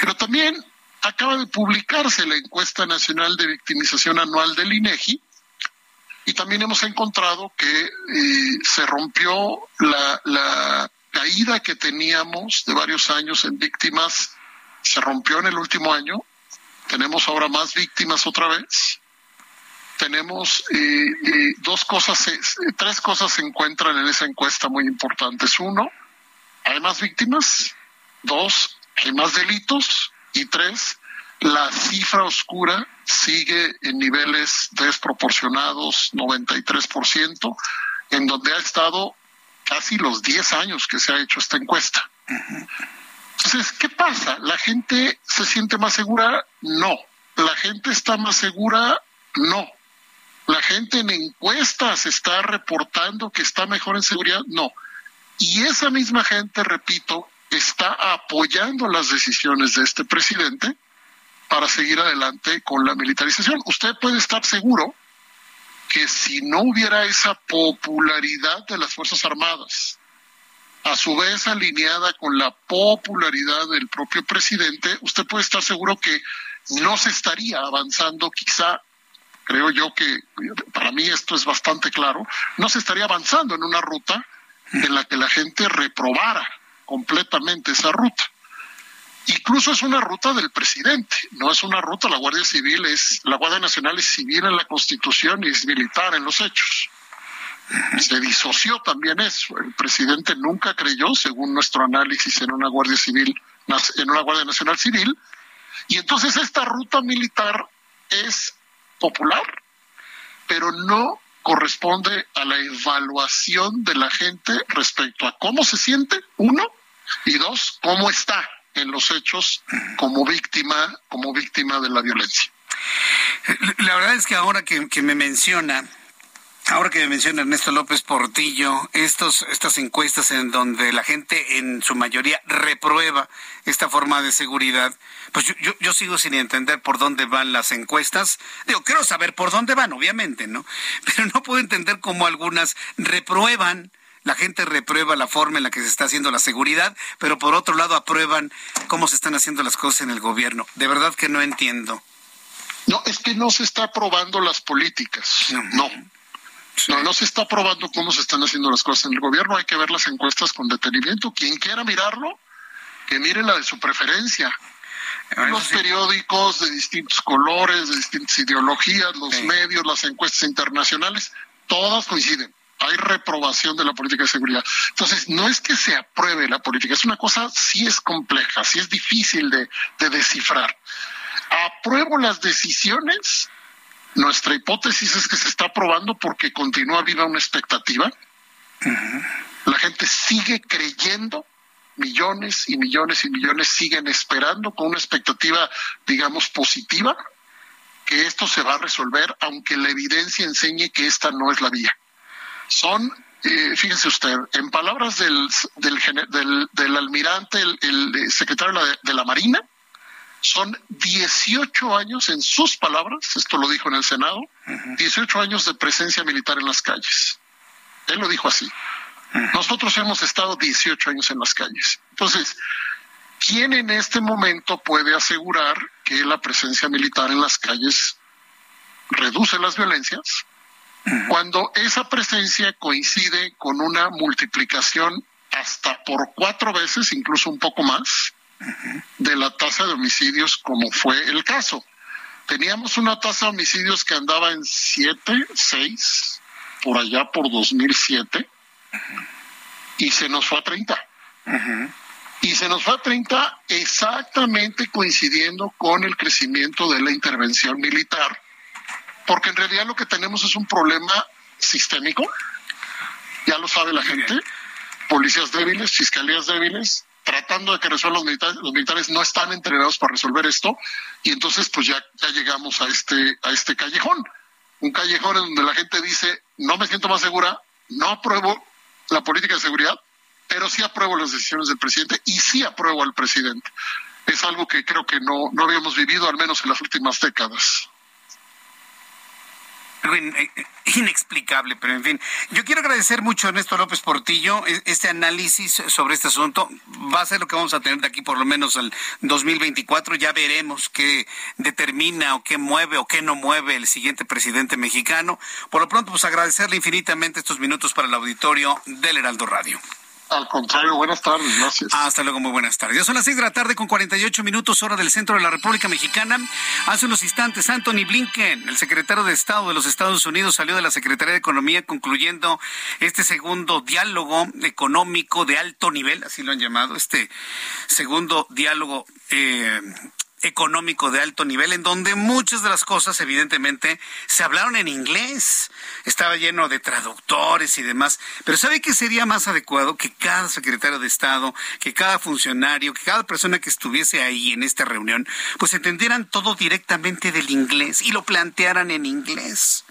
Pero también acaba de publicarse la encuesta nacional de victimización anual del INEGI y también hemos encontrado que eh, se rompió la caída que teníamos de varios años en víctimas se rompió en el último año. Tenemos ahora más víctimas otra vez. tenemos eh, eh, dos cosas, tres cosas se encuentran en esa encuesta muy importantes. Uno, hay más víctimas. Dos, hay más delitos. Y tres, la cifra oscura sigue en niveles desproporcionados, 93%, en donde ha estado casi los 10 años que se ha hecho esta encuesta. Entonces, ¿qué pasa? ¿La gente se siente más segura? No. ¿La gente está más segura? No. ¿La gente en encuestas está reportando que está mejor en seguridad? No. Y esa misma gente, repito, está apoyando las decisiones de este presidente para seguir adelante con la militarización. Usted puede estar seguro que si no hubiera esa popularidad de las Fuerzas Armadas, a su vez alineada con la popularidad del propio presidente, usted puede estar seguro que no se estaría avanzando, quizá, creo yo que para mí esto es bastante claro, no se estaría avanzando en una ruta en la que la gente reprobara completamente esa ruta. Incluso es una ruta del presidente, no es una ruta, la Guardia Civil es, la Guardia Nacional es civil en la Constitución y es militar en los hechos. Se disoció también eso. El presidente nunca creyó, según nuestro análisis, en una Guardia Civil, en una Guardia Nacional Civil. Y entonces esta ruta militar es popular, pero no corresponde a la evaluación de la gente respecto a cómo se siente, uno, y dos, cómo está en los hechos como víctima, como víctima de la violencia. La verdad es que ahora que, me menciona Ahora que me menciona Ernesto López Portillo, estos, estas encuestas en donde la gente en su mayoría reprueba esta forma de seguridad, pues yo, yo, yo, sigo sin entender por dónde van las encuestas. Digo, quiero saber por dónde van, obviamente, ¿no? Pero no puedo entender cómo algunas reprueban la gente reprueba la forma en la que se está haciendo la seguridad, pero por otro lado aprueban cómo se están haciendo las cosas en el gobierno. De verdad que no entiendo. No, es que no se está aprobando las políticas. No. No, no se está aprobando cómo se están haciendo las cosas en el gobierno. Hay que ver las encuestas con detenimiento. Quien quiera mirarlo, que mire la de su preferencia. Los periódicos de distintos colores, de distintas ideologías, los medios, las encuestas internacionales, todas coinciden hay reprobación de la política de seguridad. Entonces, no es que se apruebe la política, es una cosa, sí es compleja, sí es difícil de, descifrar. ¿Apruebo las decisiones? Nuestra hipótesis es que se está aprobando porque continúa viva una expectativa. La gente sigue creyendo, millones y millones y millones siguen esperando con una expectativa, digamos, positiva, que esto se va a resolver, aunque la evidencia enseñe que esta no es la vía son, eh, fíjese usted, en palabras del, del, del, almirante, el, secretario de la, Marina, son 18 años, en sus palabras, esto lo dijo en el Senado, 18 años de presencia militar en las calles. Él lo dijo así. Nosotros hemos estado 18 años en las calles. Entonces, ¿quién en este momento puede asegurar que la presencia militar en las calles reduce las violencias? Cuando esa presencia coincide con una multiplicación hasta por cuatro veces, incluso un poco más, de la tasa de homicidios como fue el caso. Teníamos una tasa de homicidios que andaba en siete, seis, por allá por 2007, y se nos fue a 30. Y se nos fue a 30 exactamente coincidiendo con el crecimiento de la intervención militar porque en realidad lo que tenemos es un problema sistémico, ya lo sabe la gente, policías débiles, fiscalías débiles, tratando de que resuelvan los militares, los militares no están entrenados para resolver esto, y entonces pues ya, ya llegamos a este, a este callejón, un callejón en donde la gente dice, no me siento más segura, no apruebo la política de seguridad, pero sí apruebo las decisiones del presidente y sí apruebo al presidente. Es algo que creo que no, no habíamos vivido, al menos en las últimas décadas inexplicable, pero en fin. Yo quiero agradecer mucho a Ernesto López Portillo e, este análisis sobre este asunto. Va a ser lo que vamos a tener de aquí por lo menos al 2024. Ya veremos qué determina o qué mueve o qué no mueve el siguiente presidente mexicano. Por lo pronto, pues agradecerle infinitamente estos minutos para el auditorio del Heraldo Radio. Al contrario, buenas tardes, gracias. Hasta luego, muy buenas tardes. Ya son las seis de la tarde con 48 minutos hora del centro de la República Mexicana. Hace unos instantes, Anthony Blinken, el secretario de Estado de los Estados Unidos, salió de la Secretaría de Economía concluyendo este segundo diálogo económico de alto nivel, así lo han llamado, este segundo diálogo eh, económico de alto nivel, en donde muchas de las cosas, evidentemente, se hablaron en inglés. Estaba lleno de traductores y demás. Pero ¿sabe qué sería más adecuado? Que cada secretario de Estado, que cada funcionario, que cada persona que estuviese ahí en esta reunión, pues entendieran todo directamente del inglés y lo plantearan en inglés.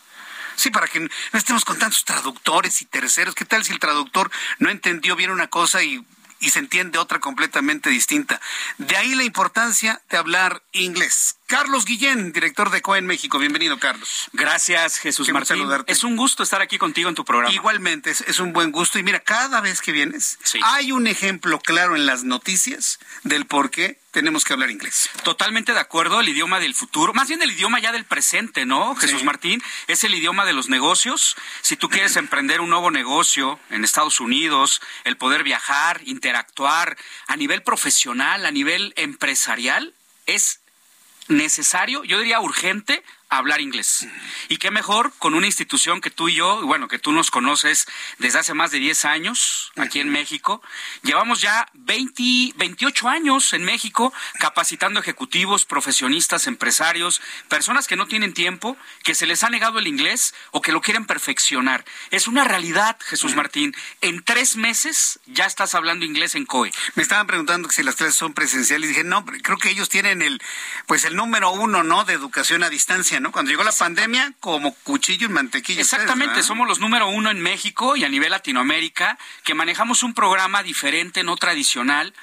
Sí, para que no estemos con tantos traductores y terceros. ¿Qué tal si el traductor no entendió bien una cosa y y se entiende otra completamente distinta. De ahí la importancia de hablar inglés. Carlos Guillén, director de COEN México. Bienvenido, Carlos. Gracias, Jesús Martín. Es un gusto estar aquí contigo en tu programa. Igualmente, es, un buen gusto. Y mira, cada vez que vienes, hay un ejemplo claro en las noticias del por qué tenemos que hablar inglés. Totalmente de acuerdo, el idioma del futuro, más bien el idioma ya del presente, ¿no, Jesús Martín? Es el idioma de los negocios. Si tú quieres emprender un nuevo negocio en Estados Unidos, el poder viajar, interactuar a nivel profesional, a nivel empresarial, es necesario, yo diría urgente, hablar inglés. Y qué mejor con una institución que tú y yo, bueno, que tú nos conoces desde hace más de 10 años aquí en México. Llevamos ya 20, 28 años en México capacitando ejecutivos, profesionistas, empresarios, personas que no tienen tiempo, que se les ha negado el inglés o que lo quieren perfeccionar. Es una realidad, Jesús Martín. En tres meses ya estás hablando inglés en COE. Me estaban preguntando si las clases son presenciales. Dije, no, creo que ellos tienen el, pues el número uno, ¿no? De educación a distancia cuando llegó la pandemia, como cuchillo en mantequilla. Exactamente, somos los número uno en México y a nivel Latinoamérica que manejamos un programa diferente, no tradicional,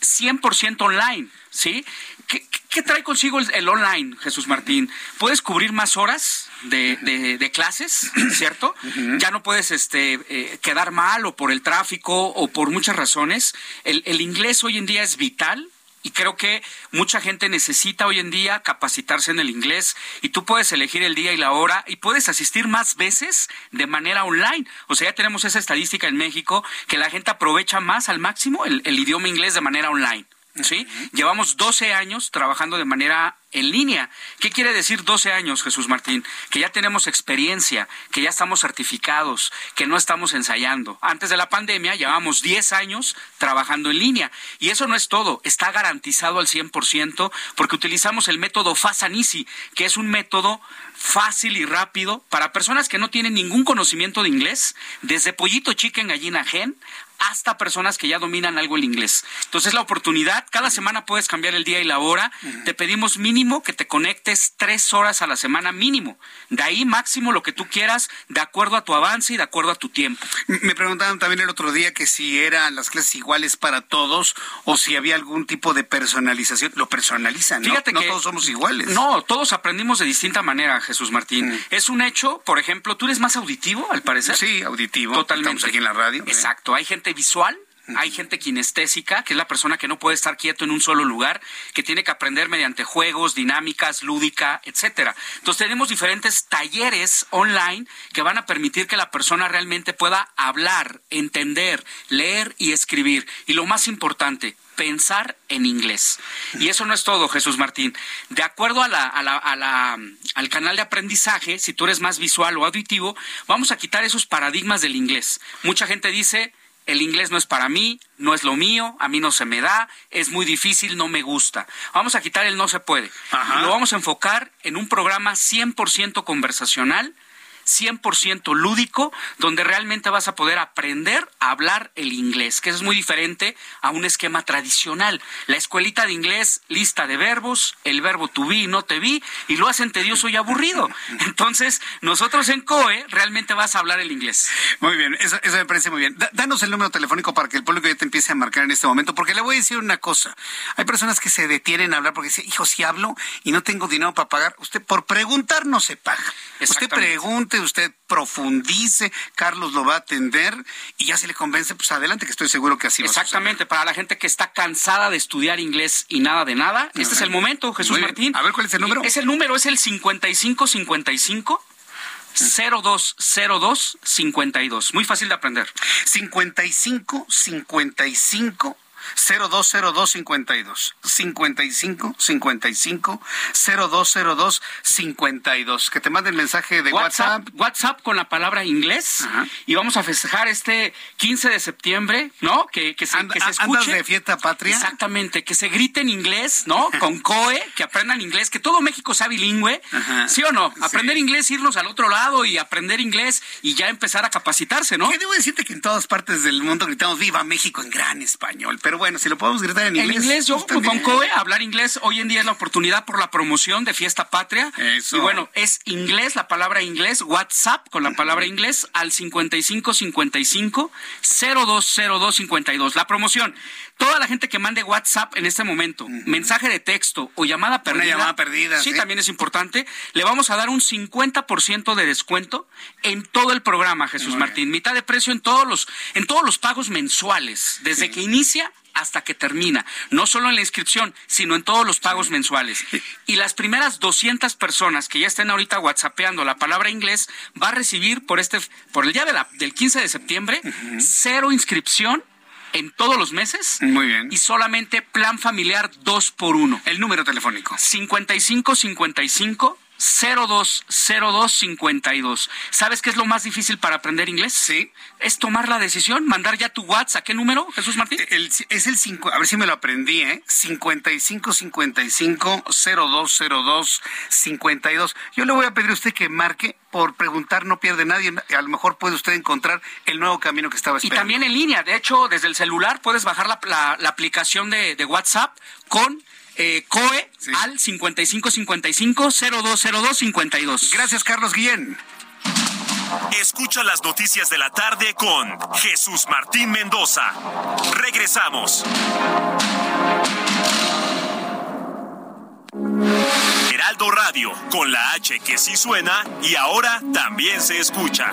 100% online, ¿sí? ¿Qué, trae consigo el, online, Jesús Martín? Puedes cubrir más horas de, clases, ¿cierto? Ya no puedes este, eh, quedar mal o por el tráfico o por muchas razones. El, el inglés hoy en día es vital y creo que mucha gente necesita hoy en día capacitarse en el inglés y tú puedes elegir el día y la hora y puedes asistir más veces de manera online. O sea, ya tenemos esa estadística en México que la gente aprovecha más al máximo el, el idioma inglés de manera online. ¿Sí? Llevamos 12 años trabajando de manera en línea. ¿Qué quiere decir 12 años, Jesús Martín? Que ya tenemos experiencia, que ya estamos certificados, que no estamos ensayando. Antes de la pandemia llevamos 10 años trabajando en línea. Y eso no es todo, está garantizado al 100% porque utilizamos el método Fasanisi, que es un método fácil y rápido para personas que no tienen ningún conocimiento de inglés, desde pollito chicken gallina gen hasta personas que ya dominan algo el inglés. Entonces la oportunidad, cada semana puedes cambiar el día y la hora, te pedimos mínimo que te conectes tres horas a la semana mínimo, de ahí máximo lo que tú quieras, de acuerdo a tu avance y de acuerdo a tu tiempo. Me preguntaban también el otro día que si eran las clases iguales para todos o si había algún tipo de personalización. Lo personalizan, ¿no? Fíjate no todos somos iguales. No, todos aprendimos de distinta manera, Jesús Martín. Mm. Es un hecho, por ejemplo, tú eres más auditivo, al parecer. Sí, auditivo. Totalmente. Estamos aquí en la radio. ¿eh? Exacto. Hay gente visual hay gente kinestésica, que es la persona que no puede estar quieto en un solo lugar, que tiene que aprender mediante juegos, dinámicas, lúdica, etcétera. Entonces tenemos diferentes talleres online que van a permitir que la persona realmente pueda hablar, entender, leer y escribir. Y lo más importante, pensar en inglés. Y eso no es todo, Jesús Martín. De acuerdo a la, al canal de aprendizaje, si tú eres más visual o auditivo, vamos a quitar esos paradigmas del inglés. Mucha gente dice, el inglés no es para mí, no es lo mío, a mí no se me da, es muy difícil, no me gusta. Vamos a quitar el no se puede. Lo vamos a enfocar en un programa 100% conversacional 100% lúdico, donde realmente vas a poder aprender a hablar el inglés, que es muy diferente a un esquema tradicional. La escuelita de inglés, lista de verbos, el verbo to be, no te vi, y lo hacen tedioso y aburrido. Entonces, nosotros en COE realmente vas a hablar el inglés. Muy bien, eso, me parece muy bien. danos el número telefónico para que el público ya te empiece a marcar en este momento, porque le voy a decir una cosa. Hay personas que se detienen a hablar porque dicen, hijo, si hablo y no tengo dinero para pagar, usted por preguntar no se paga. Usted pregunte usted profundice, Carlos lo va a atender y ya se le convence, pues adelante, que estoy seguro que así va Exactamente, para la gente que está cansada de estudiar inglés y nada de nada, este es el momento, Jesús Martín. A ver, ¿cuál es el número? Es el número, es el 5555 020252. Muy fácil de aprender. 55 55 020252 55 55 0202 52 que te manden mensaje de WhatsApp WhatsApp, con la palabra inglés y vamos a festejar este 15 de septiembre ¿no? que, que, se, que se escuche de fiesta patria exactamente que se grite en inglés ¿no? con COE que aprendan inglés que todo México sea bilingüe ¿sí o no? aprender inglés irnos al otro lado y aprender inglés y ya empezar a capacitarse ¿no? que debo decirte que en todas partes del mundo gritamos viva México en gran español pero bueno, si lo podemos gritar en inglés. En inglés, yo pues, con COE, hablar inglés hoy en día es la oportunidad por la promoción de Fiesta Patria. Eso. Y bueno, es inglés, la palabra inglés, WhatsApp con la palabra inglés al 5555 020252. La promoción. Toda la gente que mande WhatsApp en este momento, mensaje de texto o llamada perdida. Una llamada perdida. Sí, también es importante. Le vamos a dar un 50% de descuento en todo el programa, Jesús Martín. Mitad de precio en todos los, en todos los pagos mensuales. Desde que inicia hasta que termina, no solo en la inscripción, sino en todos los pagos mensuales. Y las primeras 200 personas que ya estén ahorita whatsappeando la palabra inglés va a recibir por este por el día de la, del 15 de septiembre cero inscripción en todos los meses. Muy bien. Y solamente plan familiar 2 por 1. El número telefónico. 5555 020252. ¿Sabes qué es lo más difícil para aprender inglés? Sí. Es tomar la decisión, mandar ya tu WhatsApp. ¿A qué número, Jesús Martín? El, es el 5, a ver si me lo aprendí, ¿eh? 5555 0202 52. Yo le voy a pedir a usted que marque por preguntar no pierde nadie. A lo mejor puede usted encontrar el nuevo camino que estaba esperando. Y también en línea. De hecho, desde el celular puedes bajar la, la, la aplicación de, de WhatsApp con eh, COE sí. al 5555-020252. Gracias, Carlos Guillén. Escucha las noticias de la tarde con Jesús Martín Mendoza. Regresamos. Heraldo Radio, con la H que sí suena y ahora también se escucha.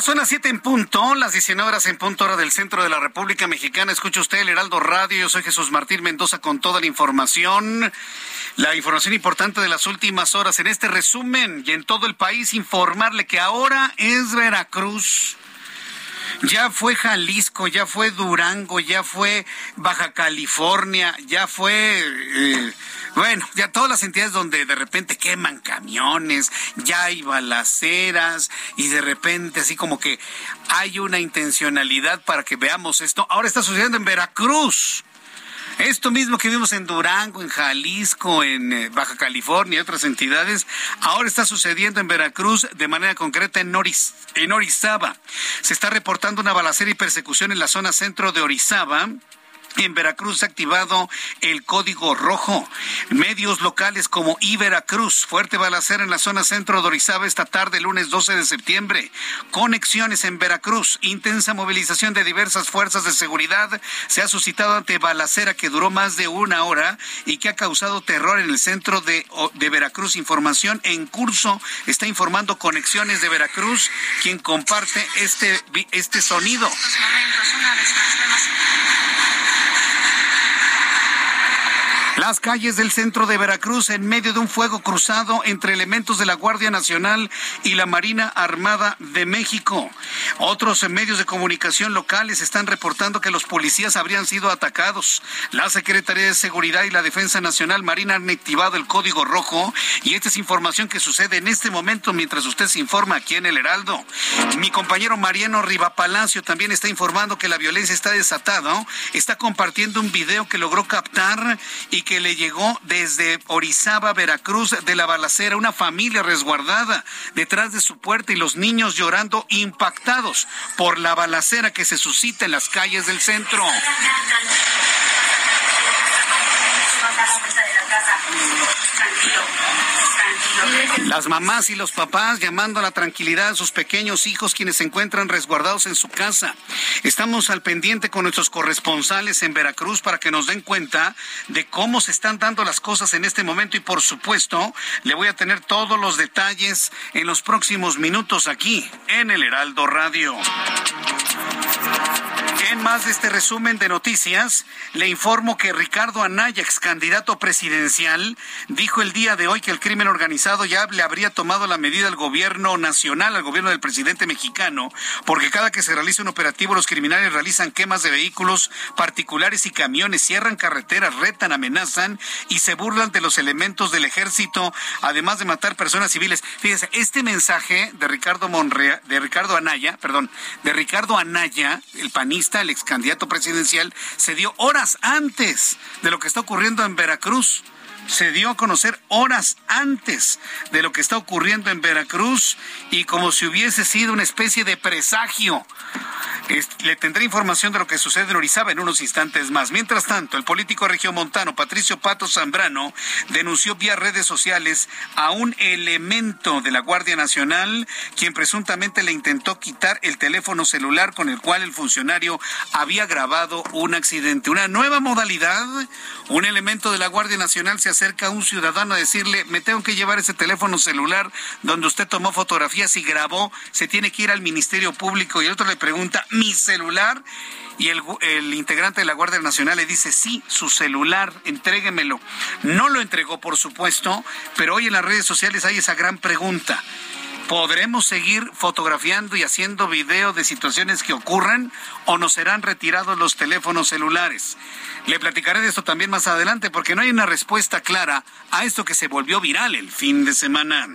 Ya son las 7 en punto, las 19 horas en punto hora del centro de la República Mexicana. Escucha usted el Heraldo Radio. Yo soy Jesús Martín Mendoza con toda la información. La información importante de las últimas horas en este resumen y en todo el país informarle que ahora es Veracruz. Ya fue Jalisco, ya fue Durango, ya fue Baja California, ya fue... Eh, bueno, ya todas las entidades donde de repente queman camiones, ya hay balaceras y de repente así como que hay una intencionalidad para que veamos esto. Ahora está sucediendo en Veracruz. Esto mismo que vimos en Durango, en Jalisco, en eh, Baja California y otras entidades, ahora está sucediendo en Veracruz, de manera concreta en, Oris, en Orizaba. Se está reportando una balacera y persecución en la zona centro de Orizaba. En Veracruz ha activado el código rojo. Medios locales como Iberacruz, fuerte balacera en la zona centro de Orizaba esta tarde, lunes 12 de septiembre. Conexiones en Veracruz, intensa movilización de diversas fuerzas de seguridad se ha suscitado ante balacera que duró más de una hora y que ha causado terror en el centro de, de Veracruz. Información en curso está informando Conexiones de Veracruz, quien comparte este, este sonido. Las calles del centro de Veracruz en medio de un fuego cruzado entre elementos de la Guardia Nacional y la Marina Armada de México. Otros medios de comunicación locales están reportando que los policías habrían sido atacados. La Secretaría de Seguridad y la Defensa Nacional Marina han activado el código rojo y esta es información que sucede en este momento mientras usted se informa aquí en el Heraldo. Mi compañero Mariano Rivapalacio también está informando que la violencia está desatada. Está compartiendo un video que logró captar y que que le llegó desde Orizaba, Veracruz, de la balacera, una familia resguardada detrás de su puerta y los niños llorando impactados por la balacera que se suscita en las calles del centro. Las mamás y los papás llamando a la tranquilidad a sus pequeños hijos quienes se encuentran resguardados en su casa. Estamos al pendiente con nuestros corresponsales en Veracruz para que nos den cuenta de cómo se están dando las cosas en este momento y por supuesto le voy a tener todos los detalles en los próximos minutos aquí en el Heraldo Radio. Más de este resumen de noticias, le informo que Ricardo Anaya, ex candidato presidencial, dijo el día de hoy que el crimen organizado ya le habría tomado la medida al gobierno nacional, al gobierno del presidente mexicano, porque cada que se realiza un operativo los criminales realizan quemas de vehículos particulares y camiones, cierran carreteras, retan, amenazan y se burlan de los elementos del ejército, además de matar personas civiles. Fíjese, este mensaje de Ricardo Monrea, de Ricardo Anaya, perdón, de Ricardo Anaya, el panista, el ex candidato presidencial, se dio horas antes de lo que está ocurriendo en Veracruz se dio a conocer horas antes de lo que está ocurriendo en Veracruz y como si hubiese sido una especie de presagio le tendré información de lo que sucede en Orizaba en unos instantes más. Mientras tanto, el político regiomontano Patricio Pato Zambrano denunció vía redes sociales a un elemento de la Guardia Nacional quien presuntamente le intentó quitar el teléfono celular con el cual el funcionario había grabado un accidente. Una nueva modalidad, un elemento de la Guardia Nacional se acerca a un ciudadano a decirle, me tengo que llevar ese teléfono celular donde usted tomó fotografías y grabó, se tiene que ir al Ministerio Público y el otro le pregunta, mi celular. Y el, el, integrante de la Guardia Nacional le dice, sí, su celular, entréguemelo. No lo entregó, por supuesto, pero hoy en las redes sociales hay esa gran pregunta. ¿Podremos seguir fotografiando y haciendo video de situaciones que ocurran o nos serán retirados los teléfonos celulares? Le platicaré de esto también más adelante porque no hay una respuesta clara a esto que se volvió viral el fin de semana.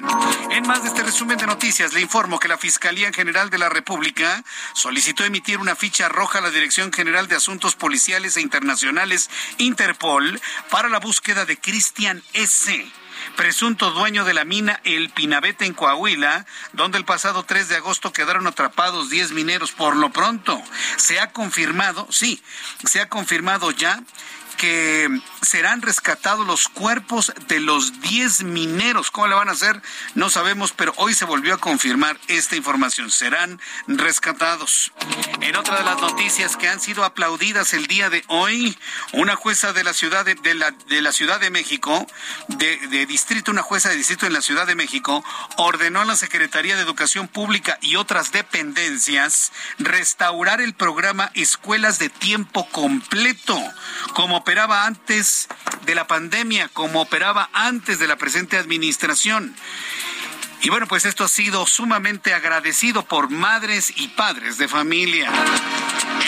En más de este resumen de noticias, le informo que la Fiscalía General de la República solicitó emitir una ficha roja a la Dirección General de Asuntos Policiales e Internacionales Interpol para la búsqueda de Cristian S presunto dueño de la mina El Pinabete en Coahuila, donde el pasado 3 de agosto quedaron atrapados 10 mineros. Por lo pronto, se ha confirmado, sí, se ha confirmado ya que serán rescatados los cuerpos de los 10 mineros. ¿Cómo le van a hacer? No sabemos, pero hoy se volvió a confirmar esta información. Serán rescatados. En otra de las noticias que han sido aplaudidas el día de hoy, una jueza de la ciudad de, la, de la Ciudad de México, de, de distrito, una jueza de distrito en la Ciudad de México, ordenó a la Secretaría de Educación Pública y otras dependencias restaurar el programa Escuelas de Tiempo Completo como operaba antes de la pandemia, como operaba antes de la presente administración. Y bueno, pues esto ha sido sumamente agradecido por madres y padres de familia.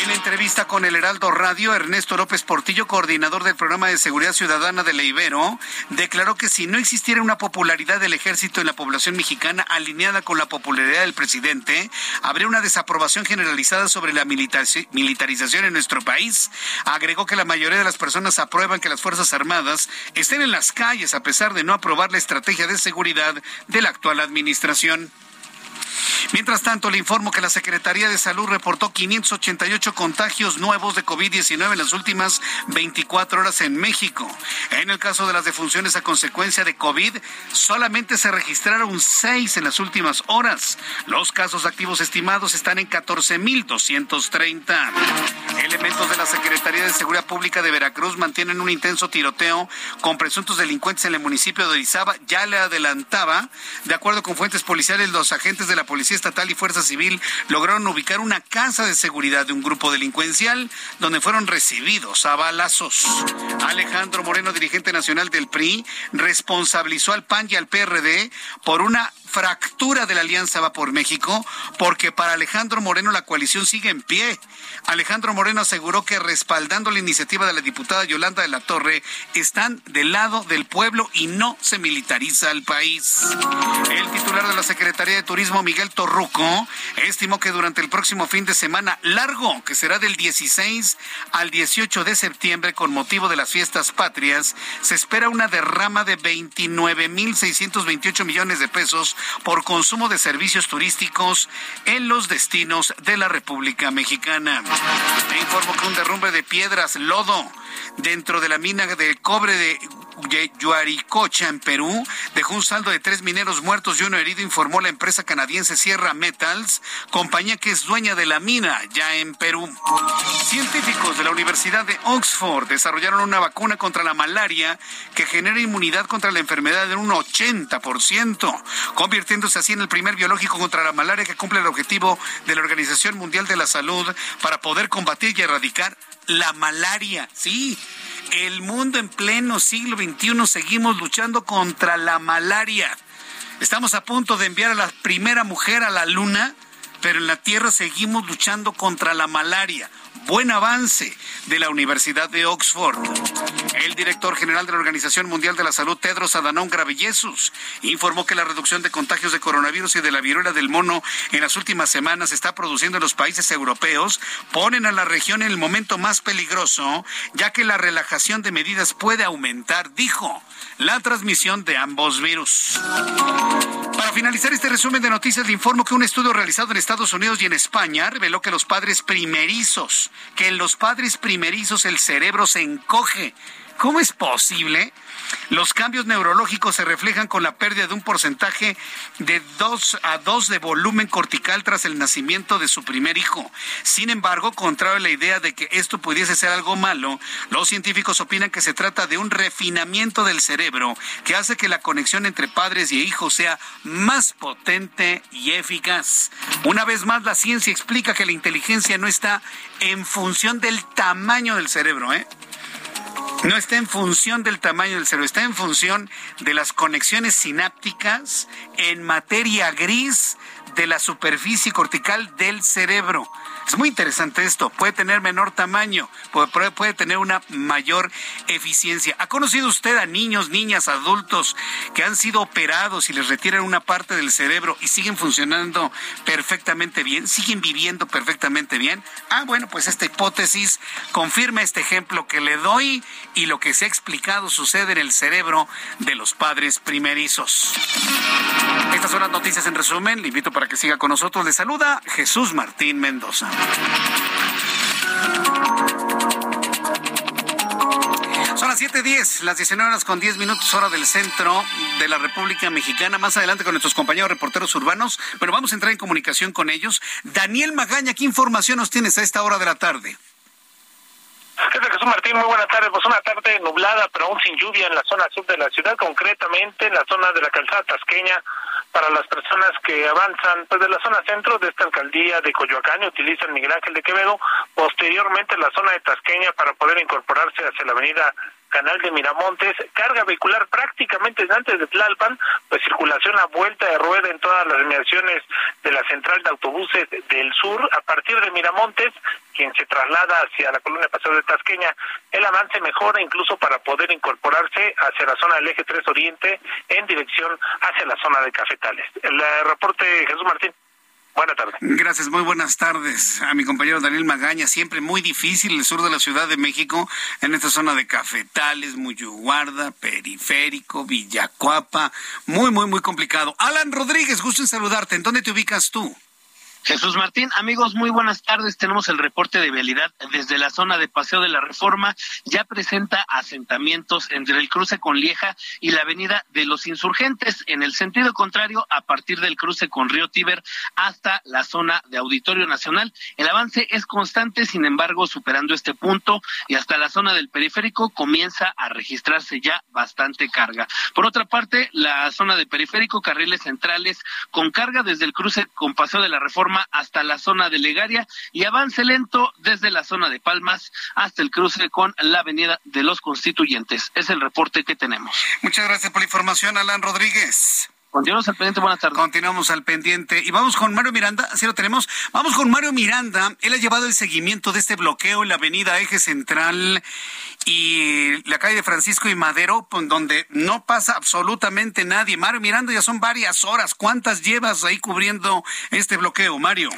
En entrevista con el Heraldo Radio, Ernesto López Portillo, coordinador del programa de seguridad ciudadana de la Ibero, declaró que si no existiera una popularidad del ejército en la población mexicana alineada con la popularidad del presidente, habría una desaprobación generalizada sobre la militarización en nuestro país. Agregó que la mayoría de las personas aprueban que las Fuerzas Armadas estén en las calles a pesar de no aprobar la estrategia de seguridad de la actual administración. Mientras tanto, le informo que la Secretaría de Salud reportó 588 contagios nuevos de COVID-19 en las últimas 24 horas en México. En el caso de las defunciones a consecuencia de COVID, solamente se registraron seis en las últimas horas. Los casos activos estimados están en 14.230. Elementos de la Secretaría de Seguridad Pública de Veracruz mantienen un intenso tiroteo con presuntos delincuentes en el municipio de Orizaba. Ya le adelantaba, de acuerdo con fuentes policiales, los agentes de la Policía Estatal y Fuerza Civil lograron ubicar una casa de seguridad de un grupo delincuencial donde fueron recibidos a balazos. Alejandro Moreno, dirigente nacional del PRI, responsabilizó al PAN y al PRD por una fractura de la alianza va por México, porque para Alejandro Moreno la coalición sigue en pie. Alejandro Moreno aseguró que respaldando la iniciativa de la diputada Yolanda de la Torre, están del lado del pueblo y no se militariza el país. El titular de la Secretaría de Turismo, Miguel Torruco, estimó que durante el próximo fin de semana largo, que será del 16 al 18 de septiembre con motivo de las fiestas patrias, se espera una derrama de 29.628 millones de pesos por consumo de servicios turísticos en los destinos de la República Mexicana. Me informo que un derrumbe de piedras, lodo, dentro de la mina de cobre de Yuaricocha, en Perú, dejó un saldo de tres mineros muertos y uno herido, informó la empresa canadiense Sierra Metals, compañía que es dueña de la mina ya en Perú. Científicos de la Universidad de Oxford desarrollaron una vacuna contra la malaria que genera inmunidad contra la enfermedad en un 80%, convirtiéndose así en el primer biológico contra la malaria que cumple el objetivo de la Organización Mundial de la Salud para poder combatir y erradicar la malaria. Sí, el mundo en pleno siglo XXI seguimos luchando contra la malaria. Estamos a punto de enviar a la primera mujer a la luna, pero en la Tierra seguimos luchando contra la malaria buen avance de la Universidad de Oxford. El director general de la Organización Mundial de la Salud, Tedros Adhanom Ghebreyesus, informó que la reducción de contagios de coronavirus y de la viruela del mono en las últimas semanas está produciendo en los países europeos, ponen a la región en el momento más peligroso, ya que la relajación de medidas puede aumentar, dijo, la transmisión de ambos virus. Para finalizar este resumen de noticias, le informo que un estudio realizado en Estados Unidos y en España reveló que los padres primerizos que en los padres primerizos el cerebro se encoge. ¿Cómo es posible? Los cambios neurológicos se reflejan con la pérdida de un porcentaje de 2 a 2 de volumen cortical tras el nacimiento de su primer hijo. Sin embargo, contrario a la idea de que esto pudiese ser algo malo, los científicos opinan que se trata de un refinamiento del cerebro que hace que la conexión entre padres y hijos sea más potente y eficaz. Una vez más, la ciencia explica que la inteligencia no está en función del tamaño del cerebro, ¿eh? No está en función del tamaño del cerebro, está en función de las conexiones sinápticas en materia gris de la superficie cortical del cerebro. Es muy interesante esto. Puede tener menor tamaño, puede, tener una mayor eficiencia. ¿Ha conocido usted a niños, niñas, adultos que han sido operados y les retiran una parte del cerebro y siguen funcionando perfectamente bien? ¿Siguen viviendo perfectamente bien? Ah, bueno, pues esta hipótesis confirma este ejemplo que le doy y lo que se ha explicado sucede en el cerebro de los padres primerizos. Estas son las noticias en resumen. Le invito para que siga con nosotros. Le saluda Jesús Martín Mendoza. Son las 7:10, las 19 horas con 10 minutos, hora del centro de la República Mexicana. Más adelante con nuestros compañeros reporteros urbanos. Pero vamos a entrar en comunicación con ellos. Daniel Magaña, ¿qué información nos tienes a esta hora de la tarde? ¿Qué tal, Jesús Martín? Muy buenas tardes. Pues una tarde nublada, pero aún sin lluvia en la zona sur de la ciudad, concretamente en la zona de la calzada tasqueña, para las personas que avanzan pues de la zona centro de esta alcaldía de Coyoacán y utilizan Miguel Ángel de Quevedo, posteriormente en la zona de Tasqueña para poder incorporarse hacia la avenida Canal de Miramontes, carga vehicular prácticamente antes de Tlalpan, pues circulación a vuelta de rueda en todas las inmediaciones de la central de autobuses del sur, a partir de Miramontes, quien se traslada hacia la colonia Paseo de Tasqueña, el avance mejora incluso para poder incorporarse hacia la zona del eje 3 Oriente en dirección hacia la zona de Cafetales. El eh, reporte Jesús Martín. Buenas tardes. Gracias, muy buenas tardes a mi compañero Daniel Magaña. Siempre muy difícil el sur de la Ciudad de México, en esta zona de Cafetales, Muyuguarda, Periférico, Villacuapa. Muy, muy, muy complicado. Alan Rodríguez, gusto en saludarte. ¿En dónde te ubicas tú? Jesús Martín, amigos, muy buenas tardes. Tenemos el reporte de vialidad desde la zona de Paseo de la Reforma. Ya presenta asentamientos entre el cruce con Lieja y la avenida de los Insurgentes. En el sentido contrario, a partir del cruce con Río Tíber hasta la zona de Auditorio Nacional. El avance es constante, sin embargo, superando este punto y hasta la zona del periférico comienza a registrarse ya bastante carga. Por otra parte, la zona de periférico, carriles centrales con carga desde el cruce con Paseo de la Reforma hasta la zona de Legaria y avance lento desde la zona de Palmas hasta el cruce con la avenida de los Constituyentes. Es el reporte que tenemos. Muchas gracias por la información, Alan Rodríguez. Continuamos al pendiente, buenas tardes. Continuamos al pendiente. Y vamos con Mario Miranda, así lo tenemos. Vamos con Mario Miranda. Él ha llevado el seguimiento de este bloqueo en la avenida Eje Central y la calle de Francisco y Madero, donde no pasa absolutamente nadie. Mario Miranda, ya son varias horas. ¿Cuántas llevas ahí cubriendo este bloqueo, Mario?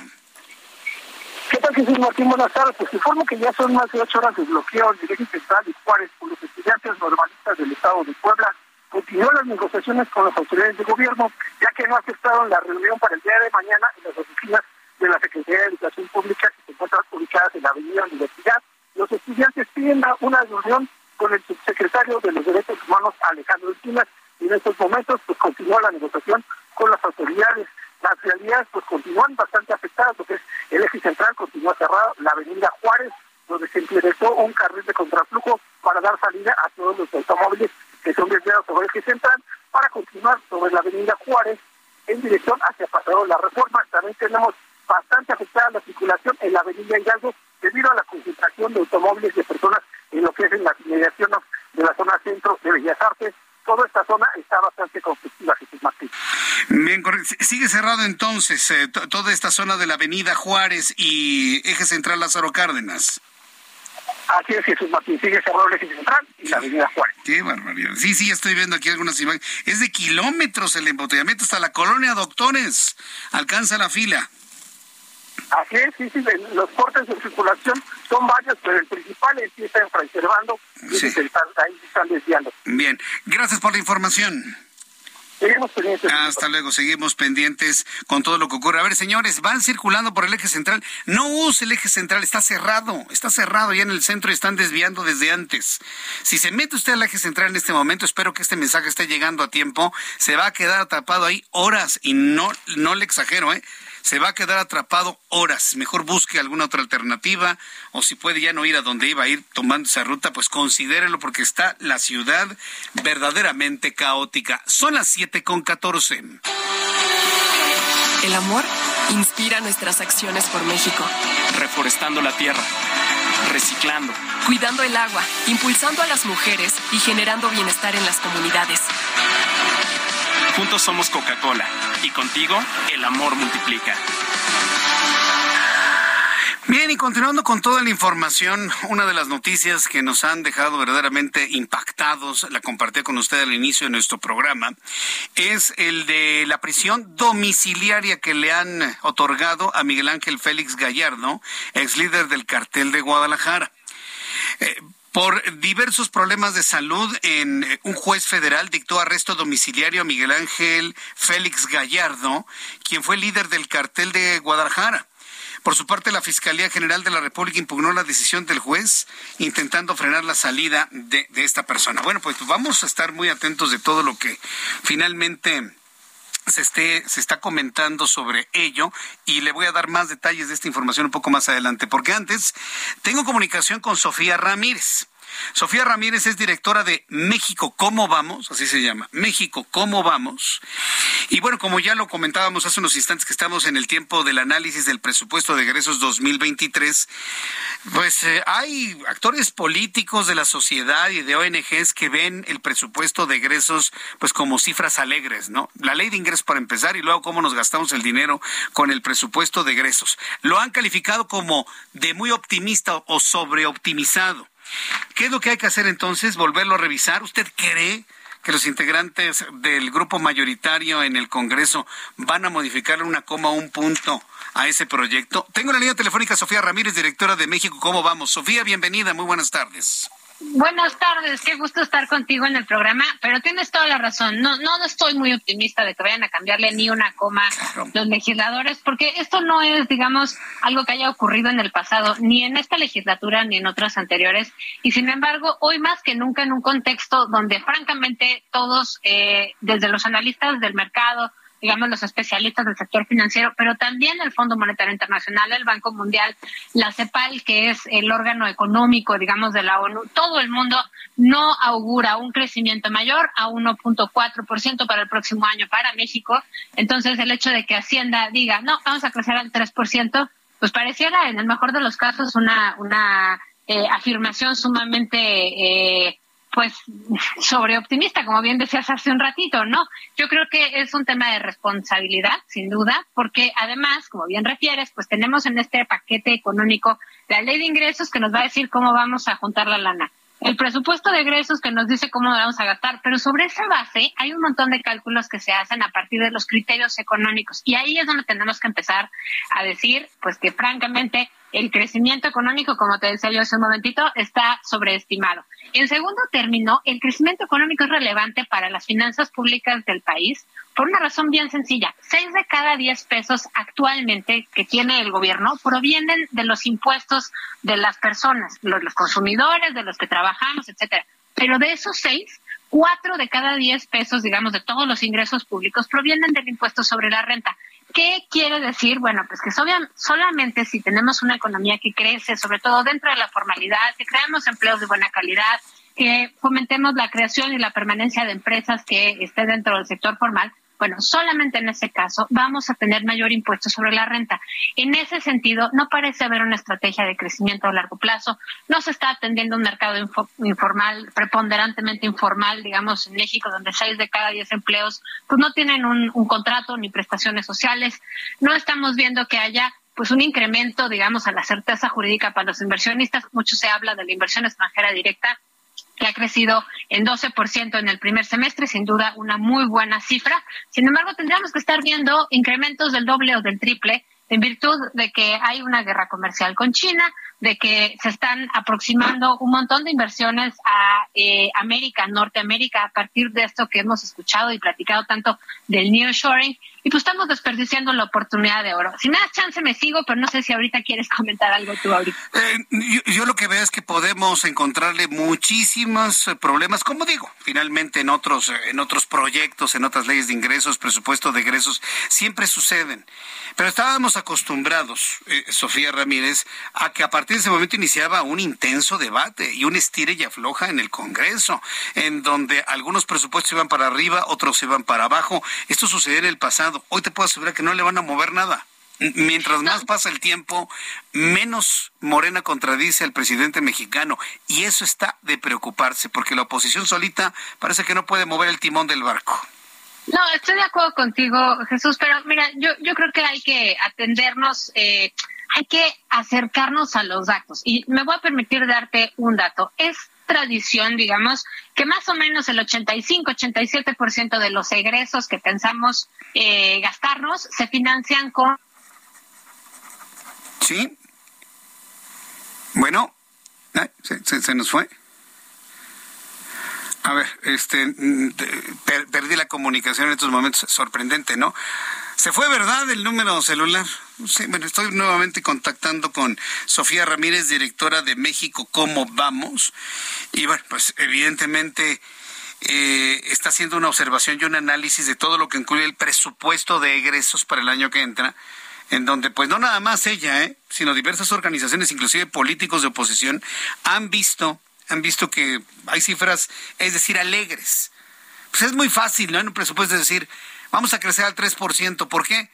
¿Qué tal, Jesús Martín? Buenas tardes. Pues informo que ya son más de ocho horas de bloqueo en el central y Juárez por los estudiantes normalistas del Estado de Puebla. Continúan las negociaciones con las autoridades de gobierno, ya que no aceptaron la reunión para el día de mañana en las oficinas de la Secretaría de Educación Pública que se encuentran ubicadas en la Avenida Universidad. Los estudiantes piden una reunión con el subsecretario de los Derechos Humanos, Alejandro Encinas, y en estos momentos pues continúa la negociación con las autoridades las realidades pues continúan bastante afectadas, lo que es el eje central continúa cerrado, la avenida Juárez, donde se implementó un carril de contraflujo para dar salida a todos los automóviles sobre el eje central, para continuar sobre la avenida Juárez en dirección hacia Paseo la Reforma. También tenemos bastante afectada la circulación en la avenida Hidalgo debido a la concentración de automóviles de personas en lo que es en las inmediaciones de la zona centro de Bellas Artes, toda esta zona está bastante conflictiva, Jesús Martín. Bien, sigue cerrado entonces eh, toda esta zona de la Avenida Juárez y Eje Central Lázaro Cárdenas. Así es, Jesús Martín, sigue cerrado el eje central y la avenida. Qué barbaridad. Sí, sí, estoy viendo aquí algunas imágenes. Es de kilómetros el embotellamiento hasta la colonia Doctores. Alcanza la fila. Así es, sí, sí, los cortes de circulación son varios, pero el principal es que está en Fray y sí. están, ahí están desviando. Bien, gracias por la información. Seguimos pendientes. Hasta luego, seguimos pendientes con todo lo que ocurre. A ver, señores, van circulando por el eje central. No use el eje central, está cerrado, está cerrado ya en el centro y están desviando desde antes. Si se mete usted al eje central en este momento, espero que este mensaje esté llegando a tiempo, se va a quedar atrapado ahí horas y no, no le exagero, ¿eh? Se va a quedar atrapado horas. Mejor busque alguna otra alternativa o si puede ya no ir a donde iba a ir tomando esa ruta, pues considérelo porque está la ciudad verdaderamente caótica. Son las siete con catorce. El amor inspira nuestras acciones por México. Reforestando la tierra, reciclando, cuidando el agua, impulsando a las mujeres y generando bienestar en las comunidades. Juntos somos Coca-Cola y contigo el amor multiplica. Bien, y continuando con toda la información, una de las noticias que nos han dejado verdaderamente impactados, la compartí con usted al inicio de nuestro programa, es el de la prisión domiciliaria que le han otorgado a Miguel Ángel Félix Gallardo, ex líder del cartel de Guadalajara. Eh, por diversos problemas de salud, en eh, un juez federal dictó arresto domiciliario a Miguel Ángel Félix Gallardo, quien fue líder del cartel de Guadalajara. Por su parte, la Fiscalía General de la República impugnó la decisión del juez, intentando frenar la salida de, de esta persona. Bueno, pues vamos a estar muy atentos de todo lo que finalmente se, esté, se está comentando sobre ello y le voy a dar más detalles de esta información un poco más adelante, porque antes tengo comunicación con Sofía Ramírez. Sofía Ramírez es directora de México, ¿cómo vamos? Así se llama, México, ¿cómo vamos? Y bueno, como ya lo comentábamos hace unos instantes que estamos en el tiempo del análisis del presupuesto de egresos 2023, pues eh, hay actores políticos de la sociedad y de ONGs que ven el presupuesto de egresos pues como cifras alegres, ¿no? La ley de ingresos para empezar y luego cómo nos gastamos el dinero con el presupuesto de egresos. Lo han calificado como de muy optimista o sobreoptimizado. ¿Qué es lo que hay que hacer entonces? ¿Volverlo a revisar? ¿Usted cree que los integrantes del grupo mayoritario en el Congreso van a modificar una coma un punto a ese proyecto? Tengo la línea telefónica Sofía Ramírez, directora de México. ¿Cómo vamos? Sofía, bienvenida. Muy buenas tardes. Buenas tardes, qué gusto estar contigo en el programa, pero tienes toda la razón. No, no, estoy muy optimista de que vayan a cambiarle ni una coma los legisladores, porque esto no es, digamos, algo que haya ocurrido en el pasado, ni en esta legislatura ni en otras anteriores. Y sin embargo, hoy más que nunca en un contexto donde, francamente, todos, eh, desde los analistas del mercado, digamos, los especialistas del sector financiero, pero también el Fondo Monetario Internacional, el Banco Mundial, la CEPAL, que es el órgano económico, digamos, de la ONU, todo el mundo no augura un crecimiento mayor a 1.4% para el próximo año para México. Entonces, el hecho de que Hacienda diga, no, vamos a crecer al 3%, pues pareciera, en el mejor de los casos, una, una eh, afirmación sumamente... Eh, pues sobre optimista, como bien decías hace un ratito, ¿no? Yo creo que es un tema de responsabilidad, sin duda, porque además, como bien refieres, pues tenemos en este paquete económico la ley de ingresos que nos va a decir cómo vamos a juntar la lana. El presupuesto de egresos que nos dice cómo vamos a gastar, pero sobre esa base hay un montón de cálculos que se hacen a partir de los criterios económicos y ahí es donde tenemos que empezar a decir, pues que francamente el crecimiento económico, como te decía yo hace un momentito, está sobreestimado. En segundo término, el crecimiento económico es relevante para las finanzas públicas del país por una razón bien sencilla. Seis de cada diez pesos actualmente que tiene el gobierno provienen de los impuestos de las personas, los, los consumidores, de los que trabajamos, etcétera. Pero de esos seis, cuatro de cada diez pesos, digamos, de todos los ingresos públicos provienen del impuesto sobre la renta. ¿Qué quiere decir? Bueno, pues que solamente si tenemos una economía que crece, sobre todo dentro de la formalidad, que creamos empleos de buena calidad, que fomentemos la creación y la permanencia de empresas que estén dentro del sector formal, bueno, solamente en ese caso vamos a tener mayor impuesto sobre la renta. En ese sentido, no parece haber una estrategia de crecimiento a largo plazo. No se está atendiendo un mercado informal, preponderantemente informal, digamos, en México, donde seis de cada diez empleos pues no tienen un, un contrato ni prestaciones sociales. No estamos viendo que haya pues un incremento, digamos, a la certeza jurídica para los inversionistas. Mucho se habla de la inversión extranjera directa que ha crecido en 12% en el primer semestre, sin duda una muy buena cifra. Sin embargo, tendríamos que estar viendo incrementos del doble o del triple en virtud de que hay una guerra comercial con China, de que se están aproximando un montón de inversiones a eh, América, Norteamérica, a partir de esto que hemos escuchado y platicado tanto del nearshoring, y pues estamos desperdiciando la oportunidad de oro. Si me das chance me sigo, pero no sé si ahorita quieres comentar algo tú ahorita. Eh, yo, lo que veo es que podemos encontrarle muchísimos eh, problemas, como digo, finalmente en otros, en otros proyectos, en otras leyes de ingresos, presupuesto de ingresos, siempre suceden. Pero estábamos acostumbrados, Sofía Ramírez, a que a partir de ese momento iniciaba un intenso debate y un estire y afloja en el Congreso, en donde algunos presupuestos iban para arriba, otros iban para abajo. Esto sucedió en el pasado. Hoy te puedo asegurar que no le van a mover nada. Mientras más pasa el tiempo, menos Morena contradice al presidente mexicano. Y eso está de preocuparse, porque la oposición solita parece que no puede mover el timón del barco. No, estoy de acuerdo contigo, Jesús, pero mira, yo, yo creo que hay que atendernos. Eh, hay que acercarnos a los datos. Y me voy a permitir darte un dato. Es tradición, digamos, que más o menos el 85-87% de los egresos que pensamos eh, gastarnos se financian con... Sí. Bueno, se, nos fue. A ver, este, mm, perdí la comunicación en estos momentos, sorprendente, ¿no? Se fue, ¿verdad? El número celular. Sí, bueno, estoy nuevamente contactando con Sofía Ramírez, directora de México, ¿cómo vamos? Y bueno, pues evidentemente eh, está haciendo una observación y un análisis de todo lo que incluye el presupuesto de egresos para el año que entra, en donde pues no nada más ella, ¿eh? sino diversas organizaciones, inclusive políticos de oposición, han visto, han visto que hay cifras, es decir, alegres. Pues es muy fácil, ¿no? En un presupuesto es decir, Vamos a crecer al 3%. ¿Por qué?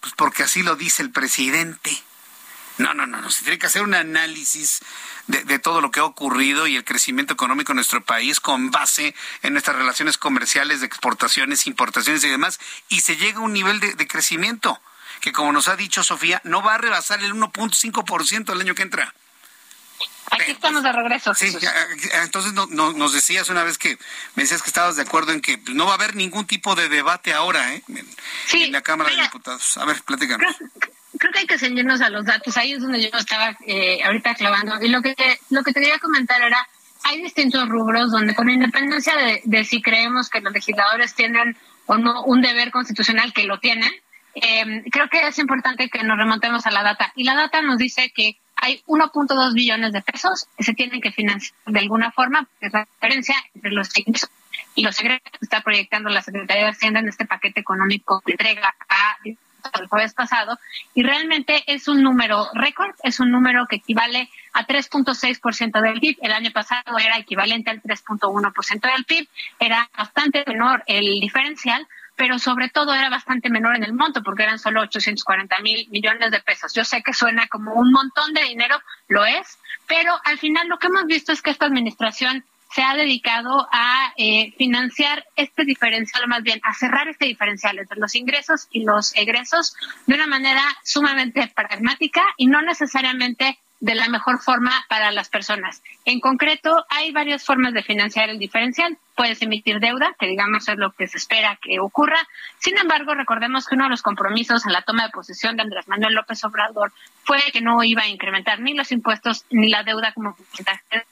Pues porque así lo dice el presidente. No, no, no, no. Se tiene que hacer un análisis de, todo lo que ha ocurrido y el crecimiento económico en nuestro país con base en nuestras relaciones comerciales de exportaciones, importaciones y demás. Y se llega a un nivel de, de crecimiento que, como nos ha dicho Sofía, no va a rebasar el 1.5% el año que entra. Aquí estamos de regreso. Sí, entonces no, nos decías una vez que me decías que estabas de acuerdo en que no va a haber ningún tipo de debate ahora ¿eh? en, la Cámara de Diputados. A ver, platícanos. Creo, que hay que ceñirnos a los datos. Ahí es donde yo estaba eh, ahorita clavando. Y lo que, lo que te quería comentar era, hay distintos rubros donde con independencia de, de si creemos que los legisladores tienen o no un deber constitucional, que lo tienen, eh, creo que es importante que nos remontemos a la data. Y la data nos dice que hay 1.2 billones de pesos que se tienen que financiar de alguna forma, que es la diferencia entre los ingresos y los secretos que está proyectando la Secretaría de Hacienda en este paquete económico que entrega a el jueves pasado y realmente es un número récord, es un número que equivale a 3.6% del PIB. El año pasado era equivalente al 3.1% del PIB, era bastante menor el diferencial, pero sobre todo era bastante menor en el monto porque eran solo 840 mil millones de pesos. Yo sé que suena como un montón de dinero, lo es, pero al final lo que hemos visto es que esta administración se ha dedicado a eh, financiar este diferencial, más bien a cerrar este diferencial entre los ingresos y los egresos de una manera sumamente pragmática y no necesariamente de la mejor forma para las personas. En concreto, hay varias formas de financiar el diferencial. Puedes emitir deuda, que digamos es lo que se espera que ocurra. Sin embargo, recordemos que uno de los compromisos en la toma de posesión de Andrés Manuel López Obrador fue que no iba a incrementar ni los impuestos ni la deuda como porcentaje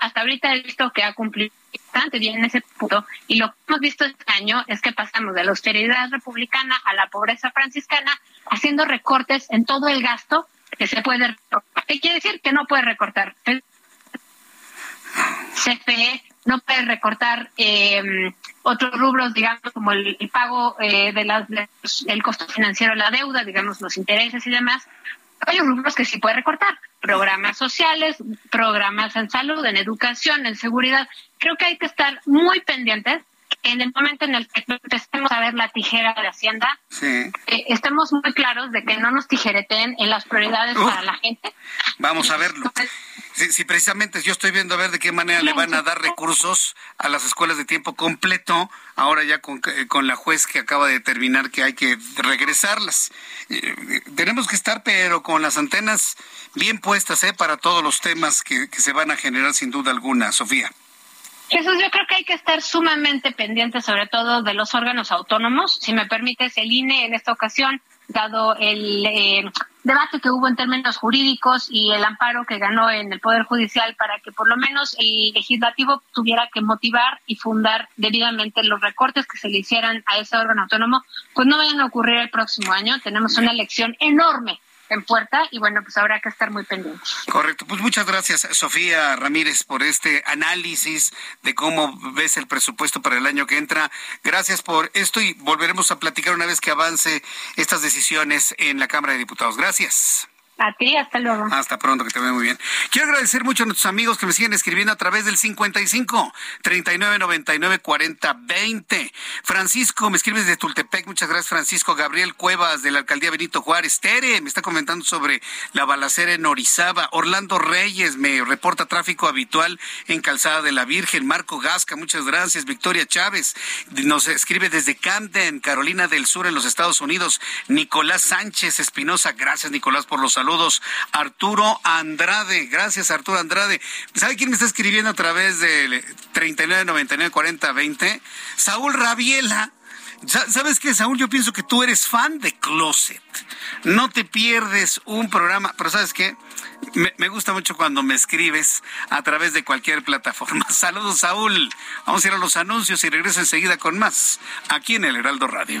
hasta ahorita he visto que ha cumplido bastante bien en ese punto y lo que hemos visto este año es que pasamos de la austeridad republicana a la pobreza franciscana haciendo recortes en todo el gasto que se puede recortar. ¿Qué quiere decir? Que no puede recortar. CFE no puede recortar eh, otros rubros, digamos, como el, pago eh, de las, el costo financiero la deuda, digamos, los intereses y demás. Hay rubros que sí puede recortar programas sociales, programas en salud, en educación, en seguridad. Creo que hay que estar muy pendientes en el momento en el que empecemos a ver la tijera de Hacienda, eh, estemos muy claros de que no nos tijereten en las prioridades para la gente. Vamos a verlo. Si, precisamente yo estoy viendo a ver de qué manera le van a dar recursos a las escuelas de tiempo completo, ahora ya con, con la juez que acaba de determinar que hay que regresarlas. Eh, tenemos que estar, pero con las antenas bien puestas ¿eh? para todos los temas que se van a generar sin duda alguna, Sofía. Jesús, yo creo que hay que estar sumamente pendientes, sobre todo de los órganos autónomos. Si me permites, el INE en esta ocasión, dado el eh, debate que hubo en términos jurídicos y el amparo que ganó en el Poder Judicial para que por lo menos el legislativo tuviera que motivar y fundar debidamente los recortes que se le hicieran a ese órgano autónomo, pues no vayan a ocurrir el próximo año. Tenemos una elección enorme en puerta y bueno, pues habrá que estar muy pendientes. Correcto, pues muchas gracias Sofía Ramírez por este análisis de cómo ves el presupuesto para el año que entra. Gracias por esto y volveremos a platicar una vez que avance estas decisiones en la Cámara de Diputados. Gracias. A ti, hasta luego. Hasta pronto, que te vea muy bien. Quiero agradecer mucho a nuestros amigos que me siguen escribiendo a través del 55 39 99 40 20. Francisco, me escribes de Tultepec, muchas gracias, Francisco. Gabriel Cuevas, de la alcaldía Benito Juárez. Tere, me está comentando sobre la balacera en Orizaba. Orlando Reyes, me reporta tráfico habitual en Calzada de la Virgen. Marco Gasca, muchas gracias. Victoria Chávez, nos escribe desde Camden, Carolina del Sur, en los Estados Unidos. Nicolás Sánchez Espinosa, gracias, Nicolás, por los saludos saludos. Arturo Andrade, gracias Arturo Andrade. ¿Sabe quién me está escribiendo a través del 39 99 40 20? Saúl Rabiela. ¿Sabes qué, Saúl? Yo pienso que tú eres fan de Closet. No te pierdes un programa, pero ¿sabes qué? Me, me, gusta mucho cuando me escribes a través de cualquier plataforma. Saludos, Saúl. Vamos a ir a los anuncios y regreso enseguida con más aquí en el Heraldo Radio.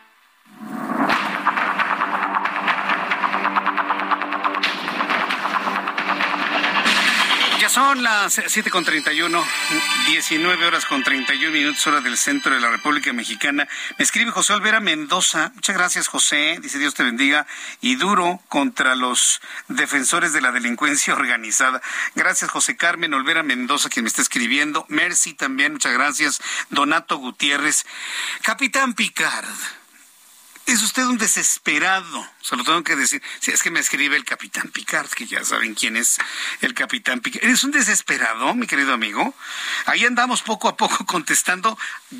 Son las 7 con 31, 19 horas con 31 minutos hora del centro de la República Mexicana. Me escribe José Olvera Mendoza. Muchas gracias, José. Dice Dios te bendiga. Y duro contra los defensores de la delincuencia organizada. Gracias, José Carmen Olvera Mendoza, quien me está escribiendo. Mercy también, muchas gracias. Donato Gutiérrez. Capitán Picard Es usted un desesperado, se lo tengo que decir. Si es que me escribe el capitán Picard, que ya saben quién es el capitán Picard. ¿Eres un desesperado, mi querido amigo? Ahí andamos poco a poco contestando,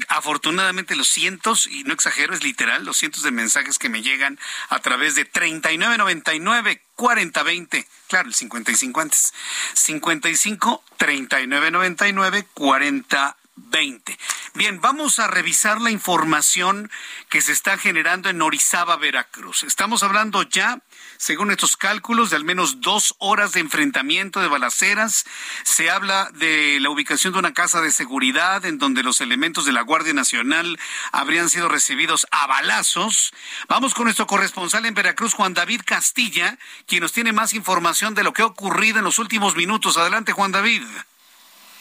afortunadamente, los cientos, y no exagero, es literal, los cientos de mensajes que me llegan a través de 3999 4020. Claro, el 55 antes. 55 3999 40 20. Bien, vamos a revisar la información que se está generando en Orizaba, Veracruz. Estamos hablando ya, según estos cálculos, de al menos dos horas de enfrentamiento de balaceras. Se habla de la ubicación de una casa de seguridad en donde los elementos de la Guardia Nacional habrían sido recibidos a balazos. Vamos con nuestro corresponsal en Veracruz, Juan David Castilla, quien nos tiene más información de lo que ha ocurrido en los últimos minutos. Adelante, Juan David.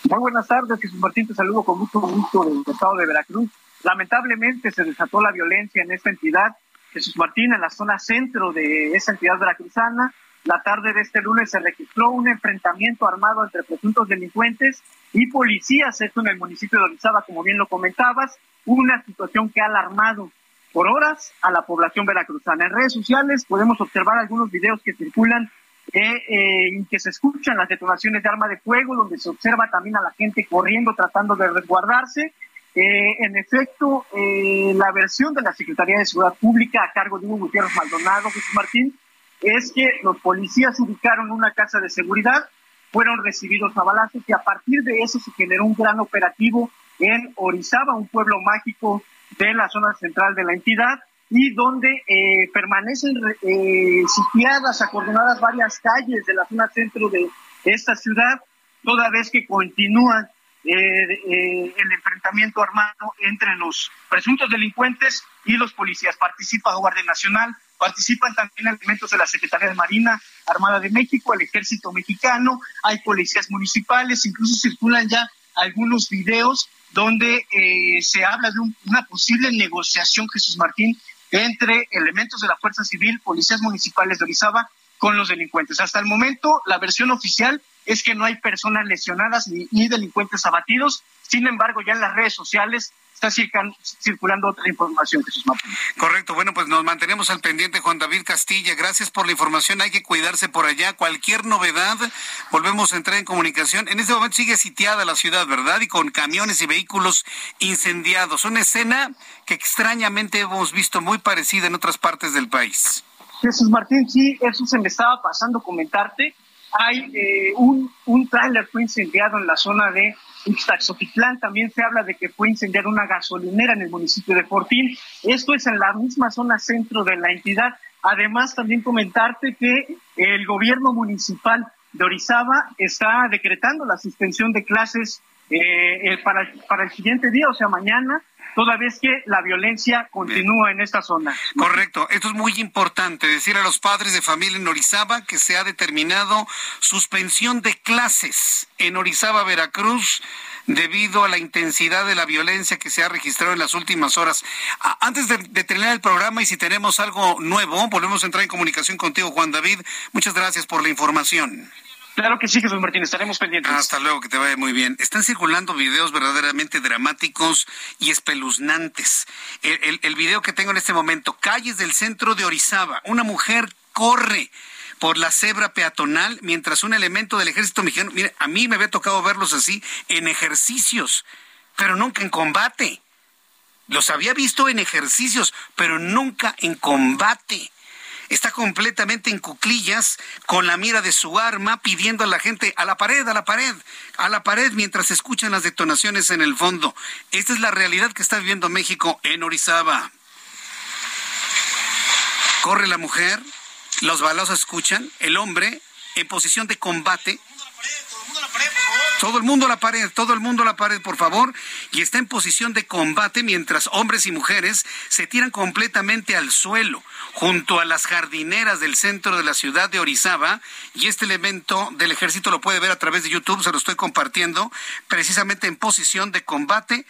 Muy buenas tardes, Jesús Martín, te saludo con mucho gusto del estado de Veracruz. Lamentablemente se desató la violencia en esta entidad, Jesús Martín, en la zona centro de esa entidad veracruzana. La tarde de este lunes se registró un enfrentamiento armado entre presuntos delincuentes y policías, esto en el municipio de Orizaba, como bien lo comentabas, una situación que ha alarmado por horas a la población veracruzana. En redes sociales podemos observar algunos videos que circulan eh, en que se escuchan las detonaciones de arma de fuego, donde se observa también a la gente corriendo tratando de resguardarse. Eh, en efecto, eh, la versión de la Secretaría de Seguridad Pública a cargo de Hugo Gutiérrez Maldonado, Jesús Martín, es que los policías ubicaron una casa de seguridad, fueron recibidos a balazos y a partir de eso se generó un gran operativo en Orizaba, un pueblo mágico de la zona central de la entidad, y donde eh, permanecen eh, sitiadas, acordonadas varias calles de la zona centro de esta ciudad, toda vez que continúa eh, el enfrentamiento armado entre los presuntos delincuentes y los policías. Participa Guardia Nacional, participan también elementos de la Secretaría de Marina Armada de México, el Ejército Mexicano, hay policías municipales, incluso circulan ya algunos videos donde se habla de una posible negociación, Jesús Martín, entre elementos de la Fuerza Civil, policías municipales de Orizaba, con los delincuentes. Hasta el momento, la versión oficial es que no hay personas lesionadas ni, delincuentes abatidos. Sin embargo, ya en las redes sociales está circulando otra información, Jesús. Correcto, bueno, pues nos mantenemos al pendiente, Juan David Castilla. Gracias por la información, hay que cuidarse por allá. Cualquier novedad, volvemos a entrar en comunicación. En este momento sigue sitiada la ciudad, ¿verdad? Y con camiones y vehículos incendiados. Una escena que extrañamente hemos visto muy parecida en otras partes del país. Jesús Martín, sí, eso se me estaba pasando comentarte. Hay eh, un, un tráiler fue incendiado en la zona de Ixtaxotitlán también se habla de que fue incendiar una gasolinera en el municipio de Fortín. Esto es en la misma zona centro de la entidad. Además, también comentarte que el gobierno municipal de Orizaba está decretando la suspensión de clases eh, para, para el siguiente día, o sea, mañana, toda vez que la violencia continúa en esta zona. Correcto. Esto es muy importante, decir a los padres de familia en Orizaba que se ha determinado suspensión de clases en Orizaba, Veracruz debido a la intensidad de la violencia que se ha registrado en las últimas horas. Antes de, de, terminar el programa y si tenemos algo nuevo, volvemos a entrar en comunicación contigo, Juan David. Muchas gracias por la información. Claro que sí, Jesús Martín, estaremos pendientes. Hasta luego, que te vaya muy bien. Están circulando videos verdaderamente dramáticos y espeluznantes. El, el, video que tengo en este momento, calles del centro de Orizaba, una mujer corre por la cebra peatonal mientras un elemento del ejército mexicano, mire, a mí me había tocado verlos así en ejercicios, pero nunca en combate. Los había visto en ejercicios, pero nunca en combate está completamente en cuclillas con la mira de su arma pidiendo a la gente a la pared, a la pared, a la pared mientras escuchan las detonaciones en el fondo. Esta es la realidad que está viviendo México en Orizaba. Corre la mujer, los balazos escuchan, el hombre en posición de combate todo el mundo a la pared, todo el mundo a la pared, por favor. Y está en posición de combate mientras hombres y mujeres se tiran completamente al suelo junto a las jardineras del centro de la ciudad de Orizaba. Y este elemento del ejército lo puede ver a través de YouTube, se lo estoy compartiendo, precisamente en posición de combate,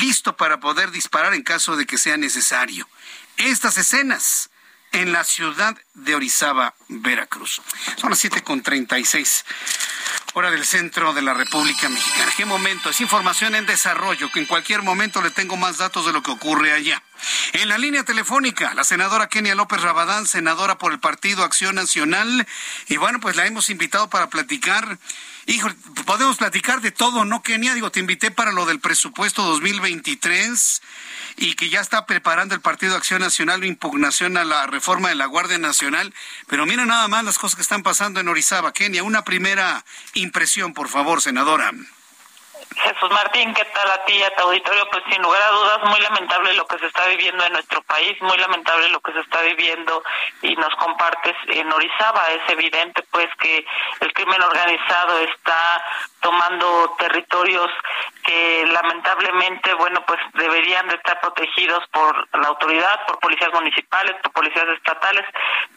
listo para poder disparar en caso de que sea necesario. Estas escenas en la ciudad de Orizaba, Veracruz. Son las 7.36 hora del centro de la República Mexicana. ¿Qué momento? Es información en desarrollo, que en cualquier momento le tengo más datos de lo que ocurre allá. En la línea telefónica, la senadora Kenia López Rabadán, senadora por el Partido Acción Nacional. Y bueno, pues la hemos invitado para platicar. Hijo, podemos platicar de todo, ¿no, Kenia? Digo, te invité para lo del presupuesto 2023 y que ya está preparando el Partido Acción Nacional la impugnación a la reforma de la Guardia Nacional. Pero mira nada más las cosas que están pasando en Orizaba. Kenia, una primera impresión, por favor, senadora. Jesús Martín, ¿qué tal a ti a tu auditorio? Pues sin lugar a dudas, muy lamentable lo que se está viviendo en nuestro país, muy lamentable lo que se está viviendo y nos compartes en Orizaba. Es evidente pues que el crimen organizado está tomando territorios que lamentablemente, bueno, pues deberían de estar protegidos por la autoridad, por policías municipales, por policías estatales,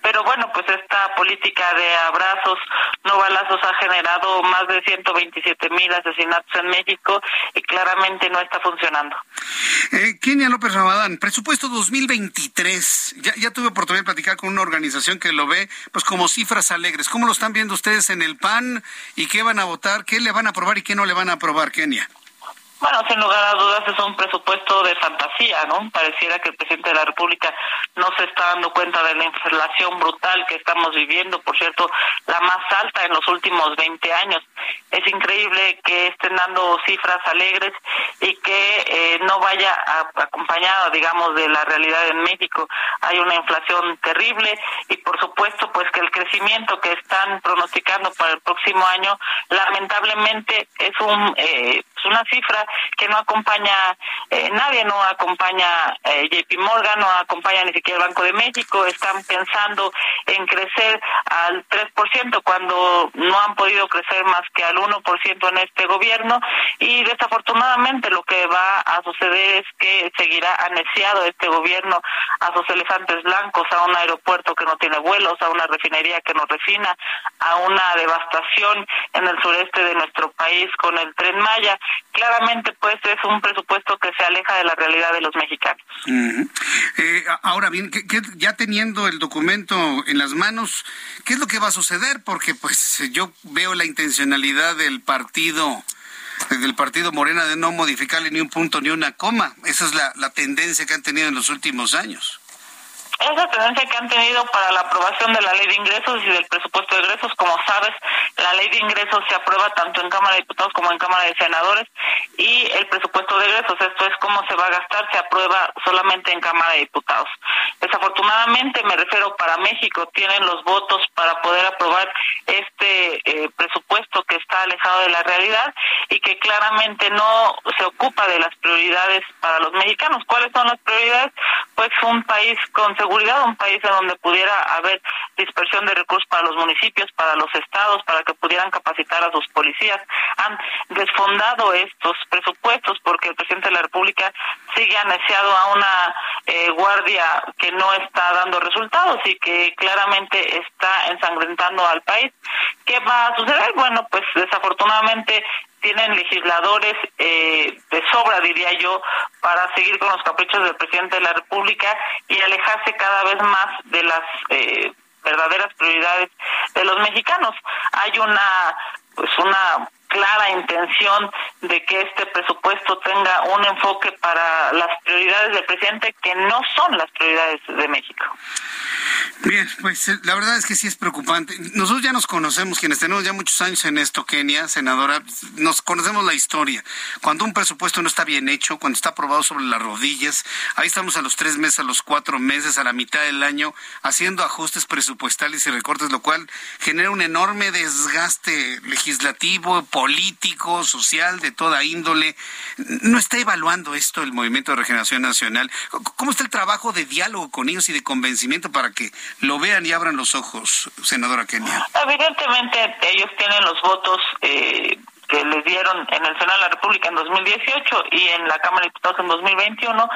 pero bueno, pues esta política de abrazos, no balazos ha generado más de 127 mil asesinatos en México y claramente no está funcionando. Eh, Kenia López Ramadán, presupuesto 2023, ya, ya tuve oportunidad de platicar con una organización que lo ve pues como cifras alegres. ¿Cómo lo están viendo ustedes en el PAN y qué van a votar, qué le van a aprobar y qué no le van a aprobar, Kenia? Bueno, sin lugar a dudas es un presupuesto de fantasía, ¿no? Pareciera que el presidente de la República no se está dando cuenta de la inflación brutal que estamos viviendo, por cierto, la más alta en los últimos 20 años. Es increíble que estén dando cifras alegres y que eh, no vaya acompañado, digamos, de la realidad en México. Hay una inflación terrible y, por supuesto, pues que el crecimiento que están pronosticando para el próximo año, lamentablemente, es un eh, una cifra que no acompaña eh, nadie, no acompaña eh, JP Morgan, no acompaña ni siquiera el Banco de México, están pensando en crecer al 3% cuando no han podido crecer más que al 1% en este gobierno y desafortunadamente lo que va a suceder es que seguirá aneciado este gobierno a sus elefantes blancos, a un aeropuerto que no tiene vuelos, a una refinería que no refina, a una devastación en el sureste de nuestro país con el tren Maya. Claramente pues es un presupuesto que se aleja de la realidad de los mexicanos. Eh, ahora bien, ya teniendo el documento en las manos, ¿qué es lo que va a suceder? Porque pues yo veo la intencionalidad del partido del partido Morena de no modificarle ni un punto ni una coma. Esa es la tendencia que han tenido en los últimos años esa tendencia que han tenido para la aprobación de la ley de ingresos y del presupuesto de ingresos. Como sabes, la ley de ingresos se aprueba tanto en Cámara de Diputados como en Cámara de Senadores y el presupuesto de ingresos, esto es cómo se va a gastar, se aprueba solamente en Cámara de Diputados. Desafortunadamente, me refiero para México, tienen los votos para poder aprobar este eh, presupuesto que está alejado de la realidad y que claramente no se ocupa de las prioridades para los mexicanos. ¿Cuáles son las prioridades? Pues un país con seguridad, un país en donde pudiera haber dispersión de recursos para los municipios, para los estados, para que pudieran capacitar a sus policías. Han desfondado estos presupuestos porque el presidente de la República sigue aneciado a una eh, guardia que no está dando resultados y que claramente está ensangrentando al país. ¿Qué va a suceder? Bueno, pues desafortunadamente tienen legisladores eh, de sobra, diría yo, para seguir con los caprichos del presidente de la República y alejarse cada vez más de las eh, verdaderas prioridades de los mexicanos. Hay una pues una clara intención de que este presupuesto tenga un enfoque para las prioridades del presidente que no son las prioridades de México. Bien, pues eh, la verdad es que sí es preocupante. Nosotros ya nos conocemos, quienes tenemos ya muchos años en esto, Kenia, senadora, nos conocemos la historia. Cuando un presupuesto no está bien hecho, cuando está aprobado sobre las rodillas, ahí estamos a los tres meses, a los cuatro meses, a la mitad del año, haciendo ajustes presupuestales y recortes, lo cual genera un enorme desgaste legislativo, político, social, de toda índole. ¿No está evaluando esto el Movimiento de Regeneración Nacional? ¿Cómo está el trabajo de diálogo con ellos y de convencimiento para que lo vean y abran los ojos, senadora Kenia? Evidentemente ellos tienen los votos eh, que les dieron en el Senado de la República en 2018 y en la Cámara de Diputados en 2021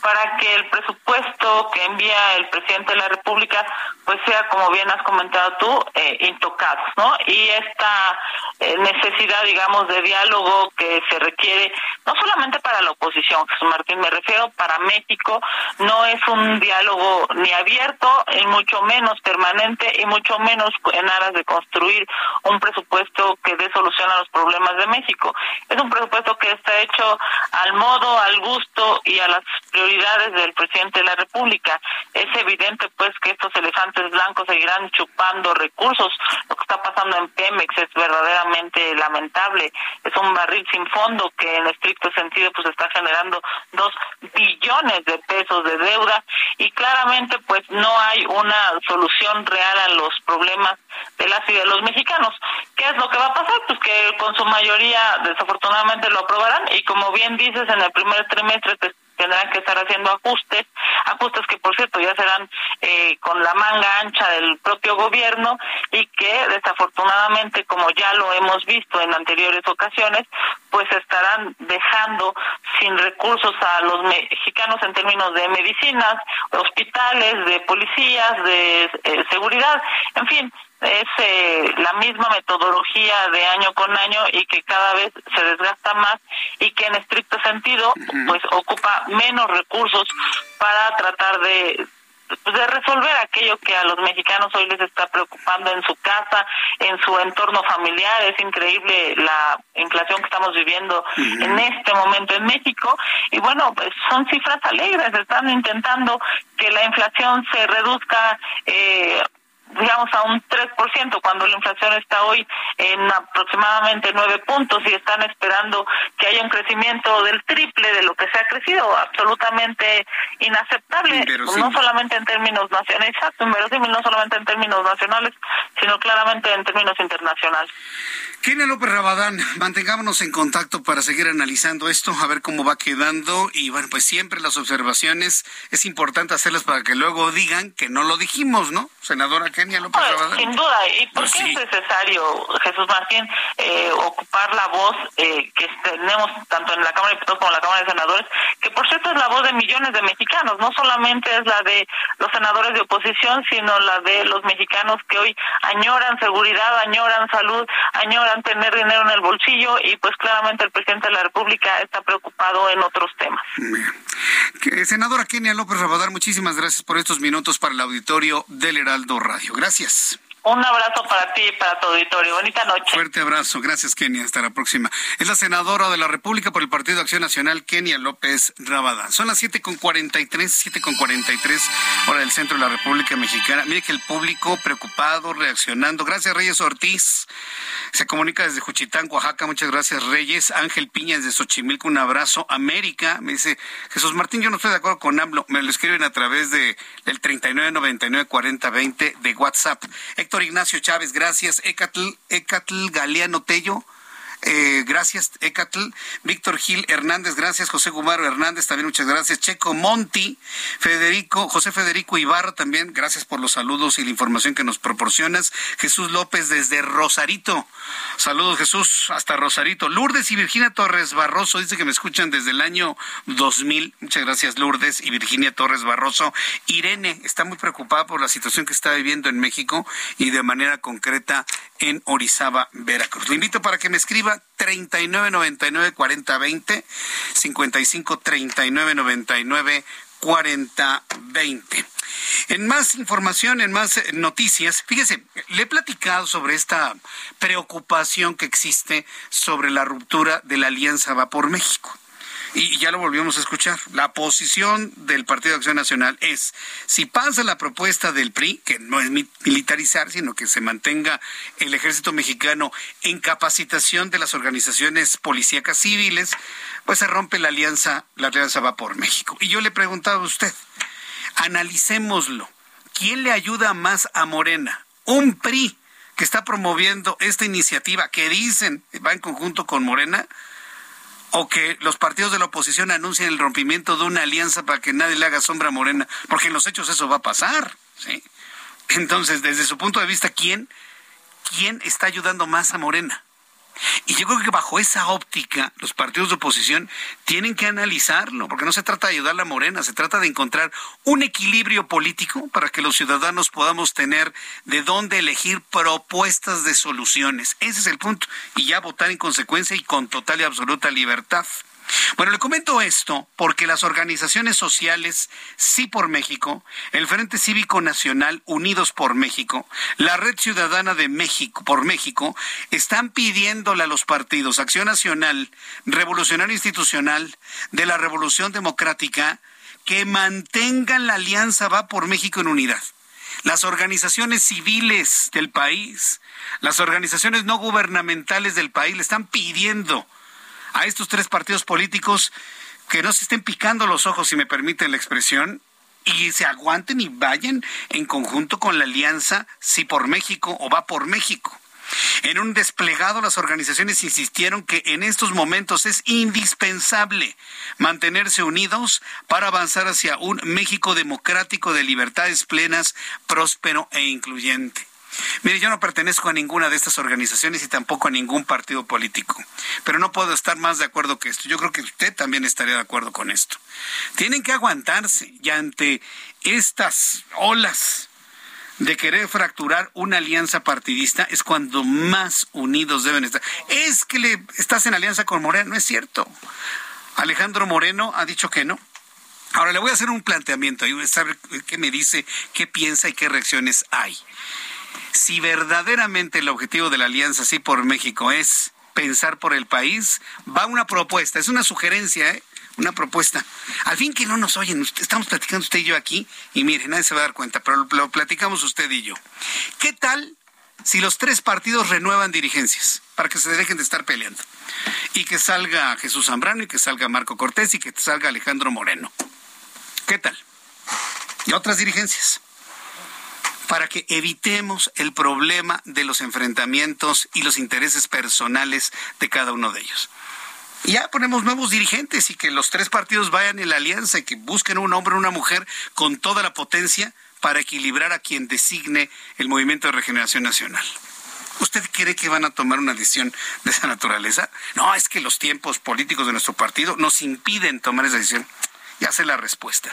para que el presupuesto que envía el presidente de la República pues sea, como bien has comentado tú, eh, intocado, ¿no? Y esta eh, necesidad, digamos, de diálogo que se requiere no solamente para la oposición, Jesús Martín, me refiero para México, no es un diálogo ni abierto, y mucho menos permanente, y mucho menos en aras de construir un presupuesto que dé solución a los problemas de México. Es un presupuesto que está hecho al modo, al gusto y a las prioridades del presidente de la República. Es evidente pues que estos elefantes blancos seguirán chupando recursos. Lo que está pasando en Pemex es verdaderamente lamentable. Es un barril sin fondo que en estricto sentido pues está generando dos billones de pesos de deuda y claramente pues no hay una solución real a los problemas de la ciudad de los mexicanos. ¿Qué es lo que va a pasar? Pues que con su mayoría desafortunadamente lo aprobarán y como bien dices en el primer trimestre tendrán que estar haciendo ajustes, ajustes que por cierto ya serán eh, con la manga ancha del propio gobierno y que desafortunadamente, como ya lo hemos visto en anteriores ocasiones, pues estarán dejando sin recursos a los mexicanos en términos de medicinas, hospitales, de policías, de eh, seguridad, en fin, es eh, la misma metodología de año con año y que cada vez se desgasta más y que en estricto sentido pues ocupa menos recursos para tratar de pues, de resolver aquello que a los mexicanos hoy les está preocupando en su casa, en su entorno familiar. Es increíble la inflación que estamos viviendo en este momento en México. Y bueno, pues son cifras alegres. Están intentando que la inflación se reduzca eh, digamos, a un 3%, cuando la inflación está hoy en aproximadamente 9 puntos y están esperando que haya un crecimiento del triple de lo que se ha crecido, absolutamente inaceptable, no solamente en términos nacionales, exacto, no solamente en términos nacionales, sino claramente en términos internacionales. Kenia López Rabadán, mantengámonos en contacto para seguir analizando esto, a ver cómo va quedando. Y bueno, pues siempre las observaciones es importante hacerlas para que luego digan que no lo dijimos, ¿no? Senadora Kenia López Rabadán. Sin duda. ¿Y por pues qué es necesario, Jesús Martín, eh, ocupar la voz eh, que tenemos tanto en la Cámara de Diputados como en la Cámara de Senadores? Que por cierto es la voz de millones de mexicanos. No solamente es la de los senadores de oposición, sino la de los mexicanos que hoy añoran seguridad, añoran salud, añoran tener dinero en el bolsillo y pues claramente el presidente de la República está preocupado en otros temas. Senadora Kenia López Rabadar, muchísimas gracias por estos minutos para el auditorio del Heraldo Radio. Gracias. Un abrazo para ti y para tu auditorio. Bonita noche. Fuerte abrazo. Gracias, Kenia. Hasta la próxima. Es la senadora de la República por el Partido de Acción Nacional, Kenia López Rabada. Son las 7.43, 7.43, hora del centro de la República Mexicana. Mire que el público preocupado, reaccionando. Gracias, Reyes Ortiz. Se comunica desde Juchitán, Oaxaca. Muchas gracias, Reyes. Ángel Piña desde Xochimilco. Un abrazo. América. Me dice, Jesús Martín, yo no estoy de acuerdo con AMLO. Me lo escriben a través de, del 39994020 de WhatsApp. Héctor Ignacio Chávez, gracias. Ecatl, Ecatl Galeano Tello. Eh, gracias, Ecatl. Víctor Gil Hernández, gracias. José Gumaro Hernández, también muchas gracias. Checo Monti, Federico, José Federico Ibarra, también gracias por los saludos y la información que nos proporcionas. Jesús López desde Rosarito. Saludos, Jesús, hasta Rosarito. Lourdes y Virginia Torres Barroso, dice que me escuchan desde el año 2000. Muchas gracias, Lourdes y Virginia Torres Barroso. Irene está muy preocupada por la situación que está viviendo en México y de manera concreta en Orizaba, Veracruz. Le invito para que me escriba 39 99 40 20 55 39 99 40 20. En más información, en más noticias, fíjese, le he platicado sobre esta preocupación que existe sobre la ruptura de la Alianza Va por México y ya lo volvimos a escuchar. La posición del Partido de Acción Nacional es, si pasa la propuesta del PRI, que no es militarizar, sino que se mantenga el ejército mexicano en capacitación de las organizaciones policíacas civiles, pues se rompe la alianza, la alianza va por México. Y yo le preguntaba a usted, analicémoslo. ¿Quién le ayuda más a Morena? ¿Un PRI que está promoviendo esta iniciativa que dicen va en conjunto con Morena? O que los partidos de la oposición anuncien el rompimiento de una alianza para que nadie le haga sombra a Morena, porque en los hechos eso va a pasar, ¿sí? Entonces, desde su punto de vista, ¿quién, quién está ayudando más a Morena? Y yo creo que bajo esa óptica los partidos de oposición tienen que analizarlo, porque no se trata de ayudar a la Morena, se trata de encontrar un equilibrio político para que los ciudadanos podamos tener de dónde elegir propuestas de soluciones. Ese es el punto. Y ya votar en consecuencia y con total y absoluta libertad. Bueno, le comento esto porque las organizaciones sociales Sí por México, el Frente Cívico Nacional Unidos por México, la Red Ciudadana de México por México, están pidiéndole a los partidos Acción Nacional, Revolucionario Institucional, de la Revolución Democrática, que mantengan la alianza Va por México en unidad. Las organizaciones civiles del país, las organizaciones no gubernamentales del país le están pidiendo a estos tres partidos políticos que no se estén picando los ojos, si me permiten la expresión, y se aguanten y vayan en conjunto con la alianza Si por México o Va por México. En un desplegado, las organizaciones insistieron que en estos momentos es indispensable mantenerse unidos para avanzar hacia un México democrático de libertades plenas, próspero e incluyente. Mire, yo no pertenezco a ninguna de estas organizaciones y tampoco a ningún partido político, pero no puedo estar más de acuerdo que esto. Yo creo que usted también estaría de acuerdo con esto. Tienen que aguantarse y ante estas olas de querer fracturar una alianza partidista es cuando más unidos deben estar. Es que le estás en alianza con Moreno, no es cierto. Alejandro Moreno ha dicho que no. Ahora le voy a hacer un planteamiento y voy a saber qué me dice, qué piensa y qué reacciones hay. Si verdaderamente el objetivo de la alianza Sí por México es pensar por el país, va una propuesta, es una sugerencia, ¿eh? una propuesta. Al fin que no nos oyen, estamos platicando usted y yo aquí, y mire, nadie se va a dar cuenta, pero lo platicamos usted y yo. ¿Qué tal si los tres partidos renuevan dirigencias para que se dejen de estar peleando? Y que salga Jesús Zambrano y que salga Marco Cortés y que salga Alejandro Moreno. ¿Qué tal? Y otras dirigencias para que evitemos el problema de los enfrentamientos y los intereses personales de cada uno de ellos ya ponemos nuevos dirigentes y que los tres partidos vayan en la alianza y que busquen un hombre o una mujer con toda la potencia para equilibrar a quien designe el Movimiento de Regeneración Nacional. ¿Usted cree que van a tomar una decisión de esa naturaleza? No, es que los tiempos políticos de nuestro partido nos impiden tomar esa decisión. Ya sé la respuesta.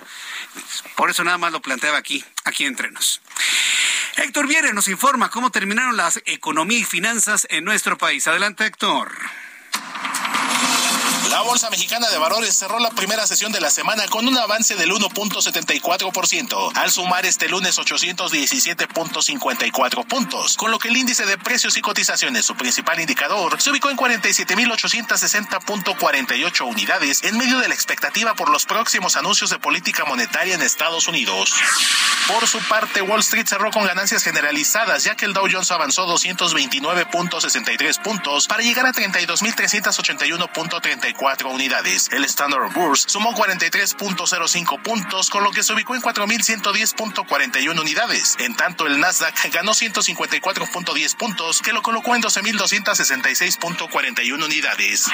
Por eso nada más lo planteaba aquí, aquí entre nos. Héctor Viere nos informa cómo terminaron las economía y finanzas en nuestro país. Adelante, Héctor. La Bolsa Mexicana de Valores cerró la primera sesión de la semana con un avance del 1.74%, al sumar este lunes 817.54 puntos, con lo que el índice de precios y cotizaciones, su principal indicador, se ubicó en 47.860.48 unidades en medio de la expectativa por los próximos anuncios de política monetaria en Estados Unidos. Por su parte, Wall Street cerró con ganancias generalizadas, ya que el Dow Jones avanzó 229.63 puntos para llegar a 32.381.34 unidades. El Standard Poor's sumó 43.05 puntos, con lo que se ubicó en 4.110.41 unidades. En tanto, el Nasdaq ganó 154.10 puntos, que lo colocó en 12.266.41 unidades.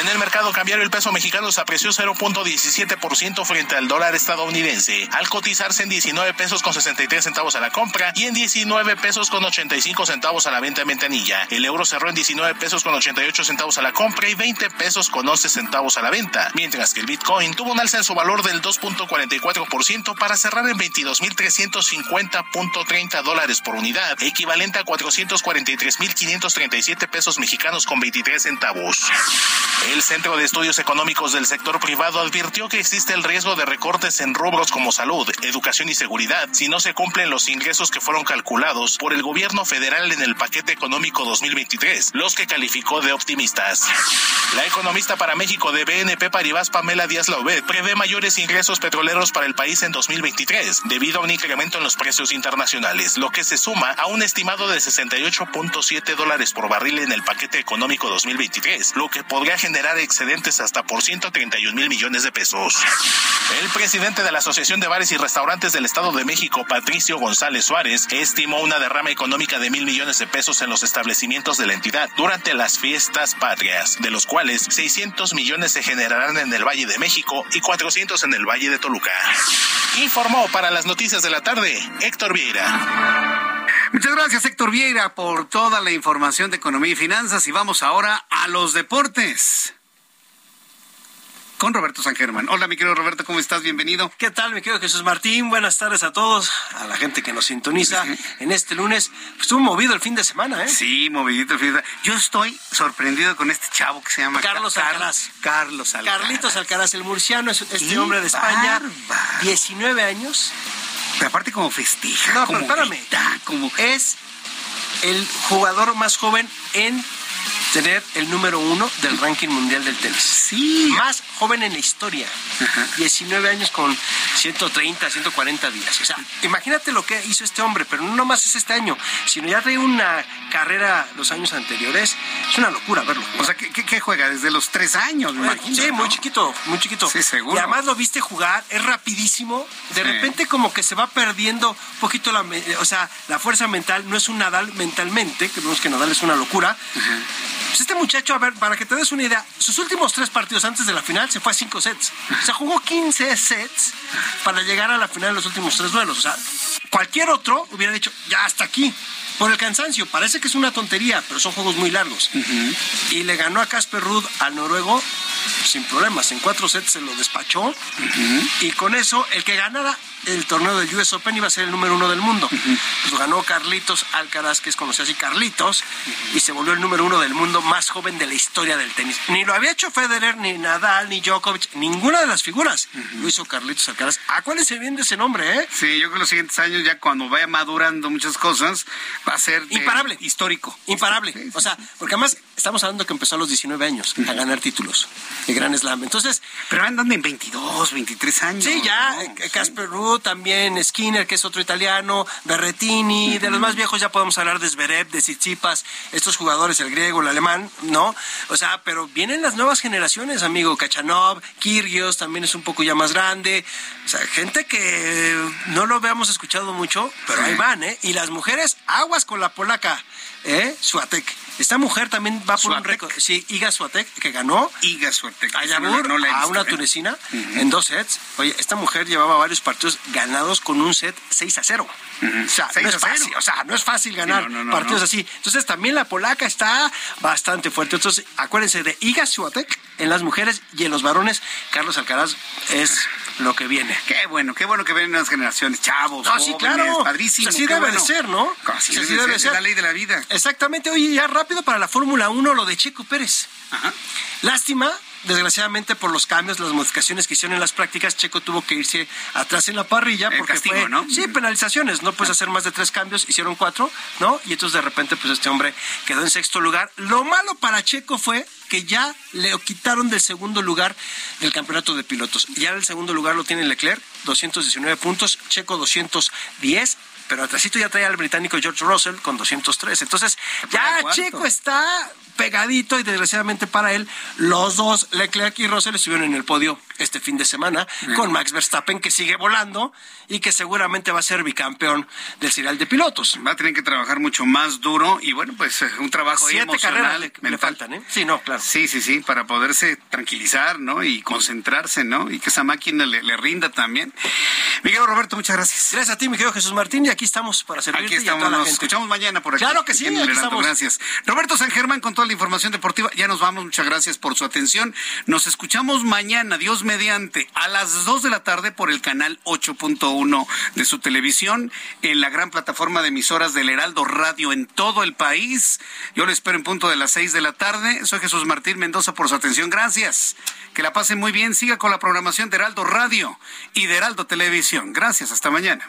En el mercado cambiario, el peso mexicano se apreció 0.17% frente al dólar estadounidense, al cotizarse en 19 pesos con 63 centavos a la compra y en 19 pesos con 85 centavos a la venta en ventanilla. El euro cerró en 19 pesos con 88 centavos a la compra y 20 pesos con 11 centavos a la venta, mientras que el Bitcoin tuvo un alza en su valor del 2.44% para cerrar en 22.350.30 dólares por unidad, equivalente a 443.537 pesos mexicanos con 23 centavos. El Centro de Estudios Económicos del Sector Privado advirtió que existe el riesgo de recortes en rubros como salud, educación y seguridad si no se cumplen los ingresos que fueron calculados por el gobierno federal en el paquete económico 2023, los que calificó de optimistas. La para México de BNP Paribas, Pamela Díaz Laubet, prevé mayores ingresos petroleros para el país en 2023, debido a un incremento en los precios internacionales, lo que se suma a un estimado de 68.7 dólares por barril en el paquete económico 2023, lo que podría generar excedentes hasta por 131 mil millones de pesos. El presidente de la Asociación de Bares y Restaurantes del Estado de México, Patricio González Suárez, estimó una derrama económica de mil millones de pesos en los establecimientos de la entidad durante las fiestas patrias, de los cuales 600 millones se generarán en el Valle de México y 400 en el Valle de Toluca. Informó para las noticias de la tarde Héctor Vieira. Muchas gracias Héctor Vieira por toda la información de economía y finanzas y vamos ahora a los deportes con Roberto San Germán. Hola, mi querido Roberto, ¿cómo estás? Bienvenido. ¿Qué tal, mi querido Jesús Martín? Buenas tardes a todos, a la gente que nos sintoniza en este lunes. Pues, estuvo movido el fin de semana, ¿eh? Sí, movidito el fin de semana. Yo estoy sorprendido con este chavo que se llama Carlos Alcaraz. Carlos Alcaraz. Carlitos Alcaraz, el murciano, es este hombre de España, 19 años. Pero aparte como festeja, no, como espérame. como... Es el jugador más joven en tener el número uno del ranking mundial del tenis. Sí. Más joven en la historia. 19 años con 130, 140 días. O sea, imagínate lo que hizo este hombre, pero no nomás es este año, sino ya trae una carrera los años anteriores. Es una locura verlo. O sea, ¿qué, qué juega? Desde los tres años, me imagino. Sí, muy chiquito, muy chiquito. Sí, seguro. Y además lo viste jugar, es rapidísimo. De repente como que se va perdiendo un poquito la, o sea, la fuerza mental. No es un Nadal mentalmente, que vemos que Nadal es una locura. Pues este muchacho, a ver, para que te des una idea, sus últimos tres partidos antes de la final se fue a cinco sets. O sea, jugó 15 sets para llegar a la final en los últimos tres duelos. O sea, cualquier otro hubiera dicho, ya hasta aquí. Por el cansancio, parece que es una tontería, pero son juegos muy largos. Y le ganó a Casper Ruud al noruego sin problemas. En cuatro sets se lo despachó. Y con eso, el que ganara el torneo del US Open iba a ser el número uno del mundo. Lo ganó Carlitos Alcaraz, que es conocido así Carlitos, y se volvió el número uno del mundo más joven de la historia del tenis. Ni lo había hecho Federer, ni Nadal, ni Djokovic, ninguna de las figuras. Lo hizo Carlitos Alcaraz. Acuérdense bien de ese nombre, ¿eh? Sí, yo creo que los siguientes años, ya cuando vaya madurando muchas cosas, va a ser Imparable. histórico. Imparable. O sea, porque además estamos hablando que empezó a los 19 años a ganar títulos de Gran Slam. Entonces. Pero andan en 22, 23 años. Sí, ya. ¿no? eh, Casper Ruud, también Skinner, que es otro italiano, Berretini. De los más viejos ya podemos hablar de Zverev, de Tsitsipas, estos jugadores, el griego, el alemán, ¿no? O sea, pero vienen las nuevas generaciones, amigo. Kachanov, Kyrgios también es un poco ya más grande. O sea, gente que no lo habíamos escuchado mucho, pero ahí van, ¿eh? Y las mujeres, aguas con la polaca, ¿eh? Suatek. Esta mujer también va por un récord. Sí, Iga Swiatek, que ganó. Iga Swiatek. A no Yabur, la- no la he a una ¿eh? tunecina, en dos sets. Oye, esta mujer llevaba varios partidos ganados con un set 6 a 0. O sea, 6 no es 0. fácil, o sea, no es fácil ganar no, no, no, partidos así. Entonces, también la polaca está bastante fuerte. Entonces, acuérdense de Iga Swiatek en las mujeres y en los varones, Carlos Alcaraz es lo que viene. Qué bueno, qué bueno que ven nuevas generaciones, chavos, No, sí, jóvenes, claro. padrísimo. Así debe bueno. de ser, ¿no? Así, Sí, debe, ser, es la ley de la vida. Exactamente. Oye, ya rápido para la Fórmula 1, lo de Checo Pérez. Lástima, desgraciadamente, por los cambios, las modificaciones que hicieron en las prácticas, Checo tuvo que irse atrás en la parrilla porque castigo, fue... ¿no? Sí, penalizaciones. No puedes hacer más de tres cambios, hicieron cuatro, ¿no? Y entonces de repente, pues este hombre quedó en sexto lugar. Lo malo para Checo fue que ya le quitaron del segundo lugar del campeonato de pilotos. Ya el segundo lugar lo tiene Leclerc, 219 puntos, Checo 210 pero atrásito ya trae al británico George Russell con 203. Entonces, ya. Checo está pegadito y desgraciadamente para él, los dos, Leclerc y Russell, estuvieron en el podio este fin de semana con Max Verstappen, que sigue volando y que seguramente va a ser bicampeón del serial de pilotos. Va a tener que trabajar mucho más duro y bueno, pues eh, un trabajo Siete emocional, carreras le- faltan, ¿eh? Sí, no, claro. Sí, sí, sí, para poderse tranquilizar, ¿no? Y concentrarse, ¿no? Y que esa máquina le, le rinda también. Miguel Roberto, muchas gracias. Gracias a ti, mi querido Jesús Martín, y aquí estamos para servirte Aquí y a estamos, toda la nos gente. escuchamos mañana por aquí. Claro que sí, en el aquí Heraldo, estamos. Gracias. Roberto San Germán con toda la información deportiva. Ya nos vamos, muchas gracias por su atención. Nos escuchamos mañana, Dios mediante, a las 2 de la tarde por el canal 8.1 de su televisión, en la gran plataforma de emisoras del Heraldo Radio en todo el país. Yo lo espero en punto de las 6 de la tarde. Soy Jesús Martín Mendoza por su atención. Gracias. Que la pasen muy bien. Siga con la programación de Heraldo Radio y de Heraldo Televisión. Gracias. Hasta mañana.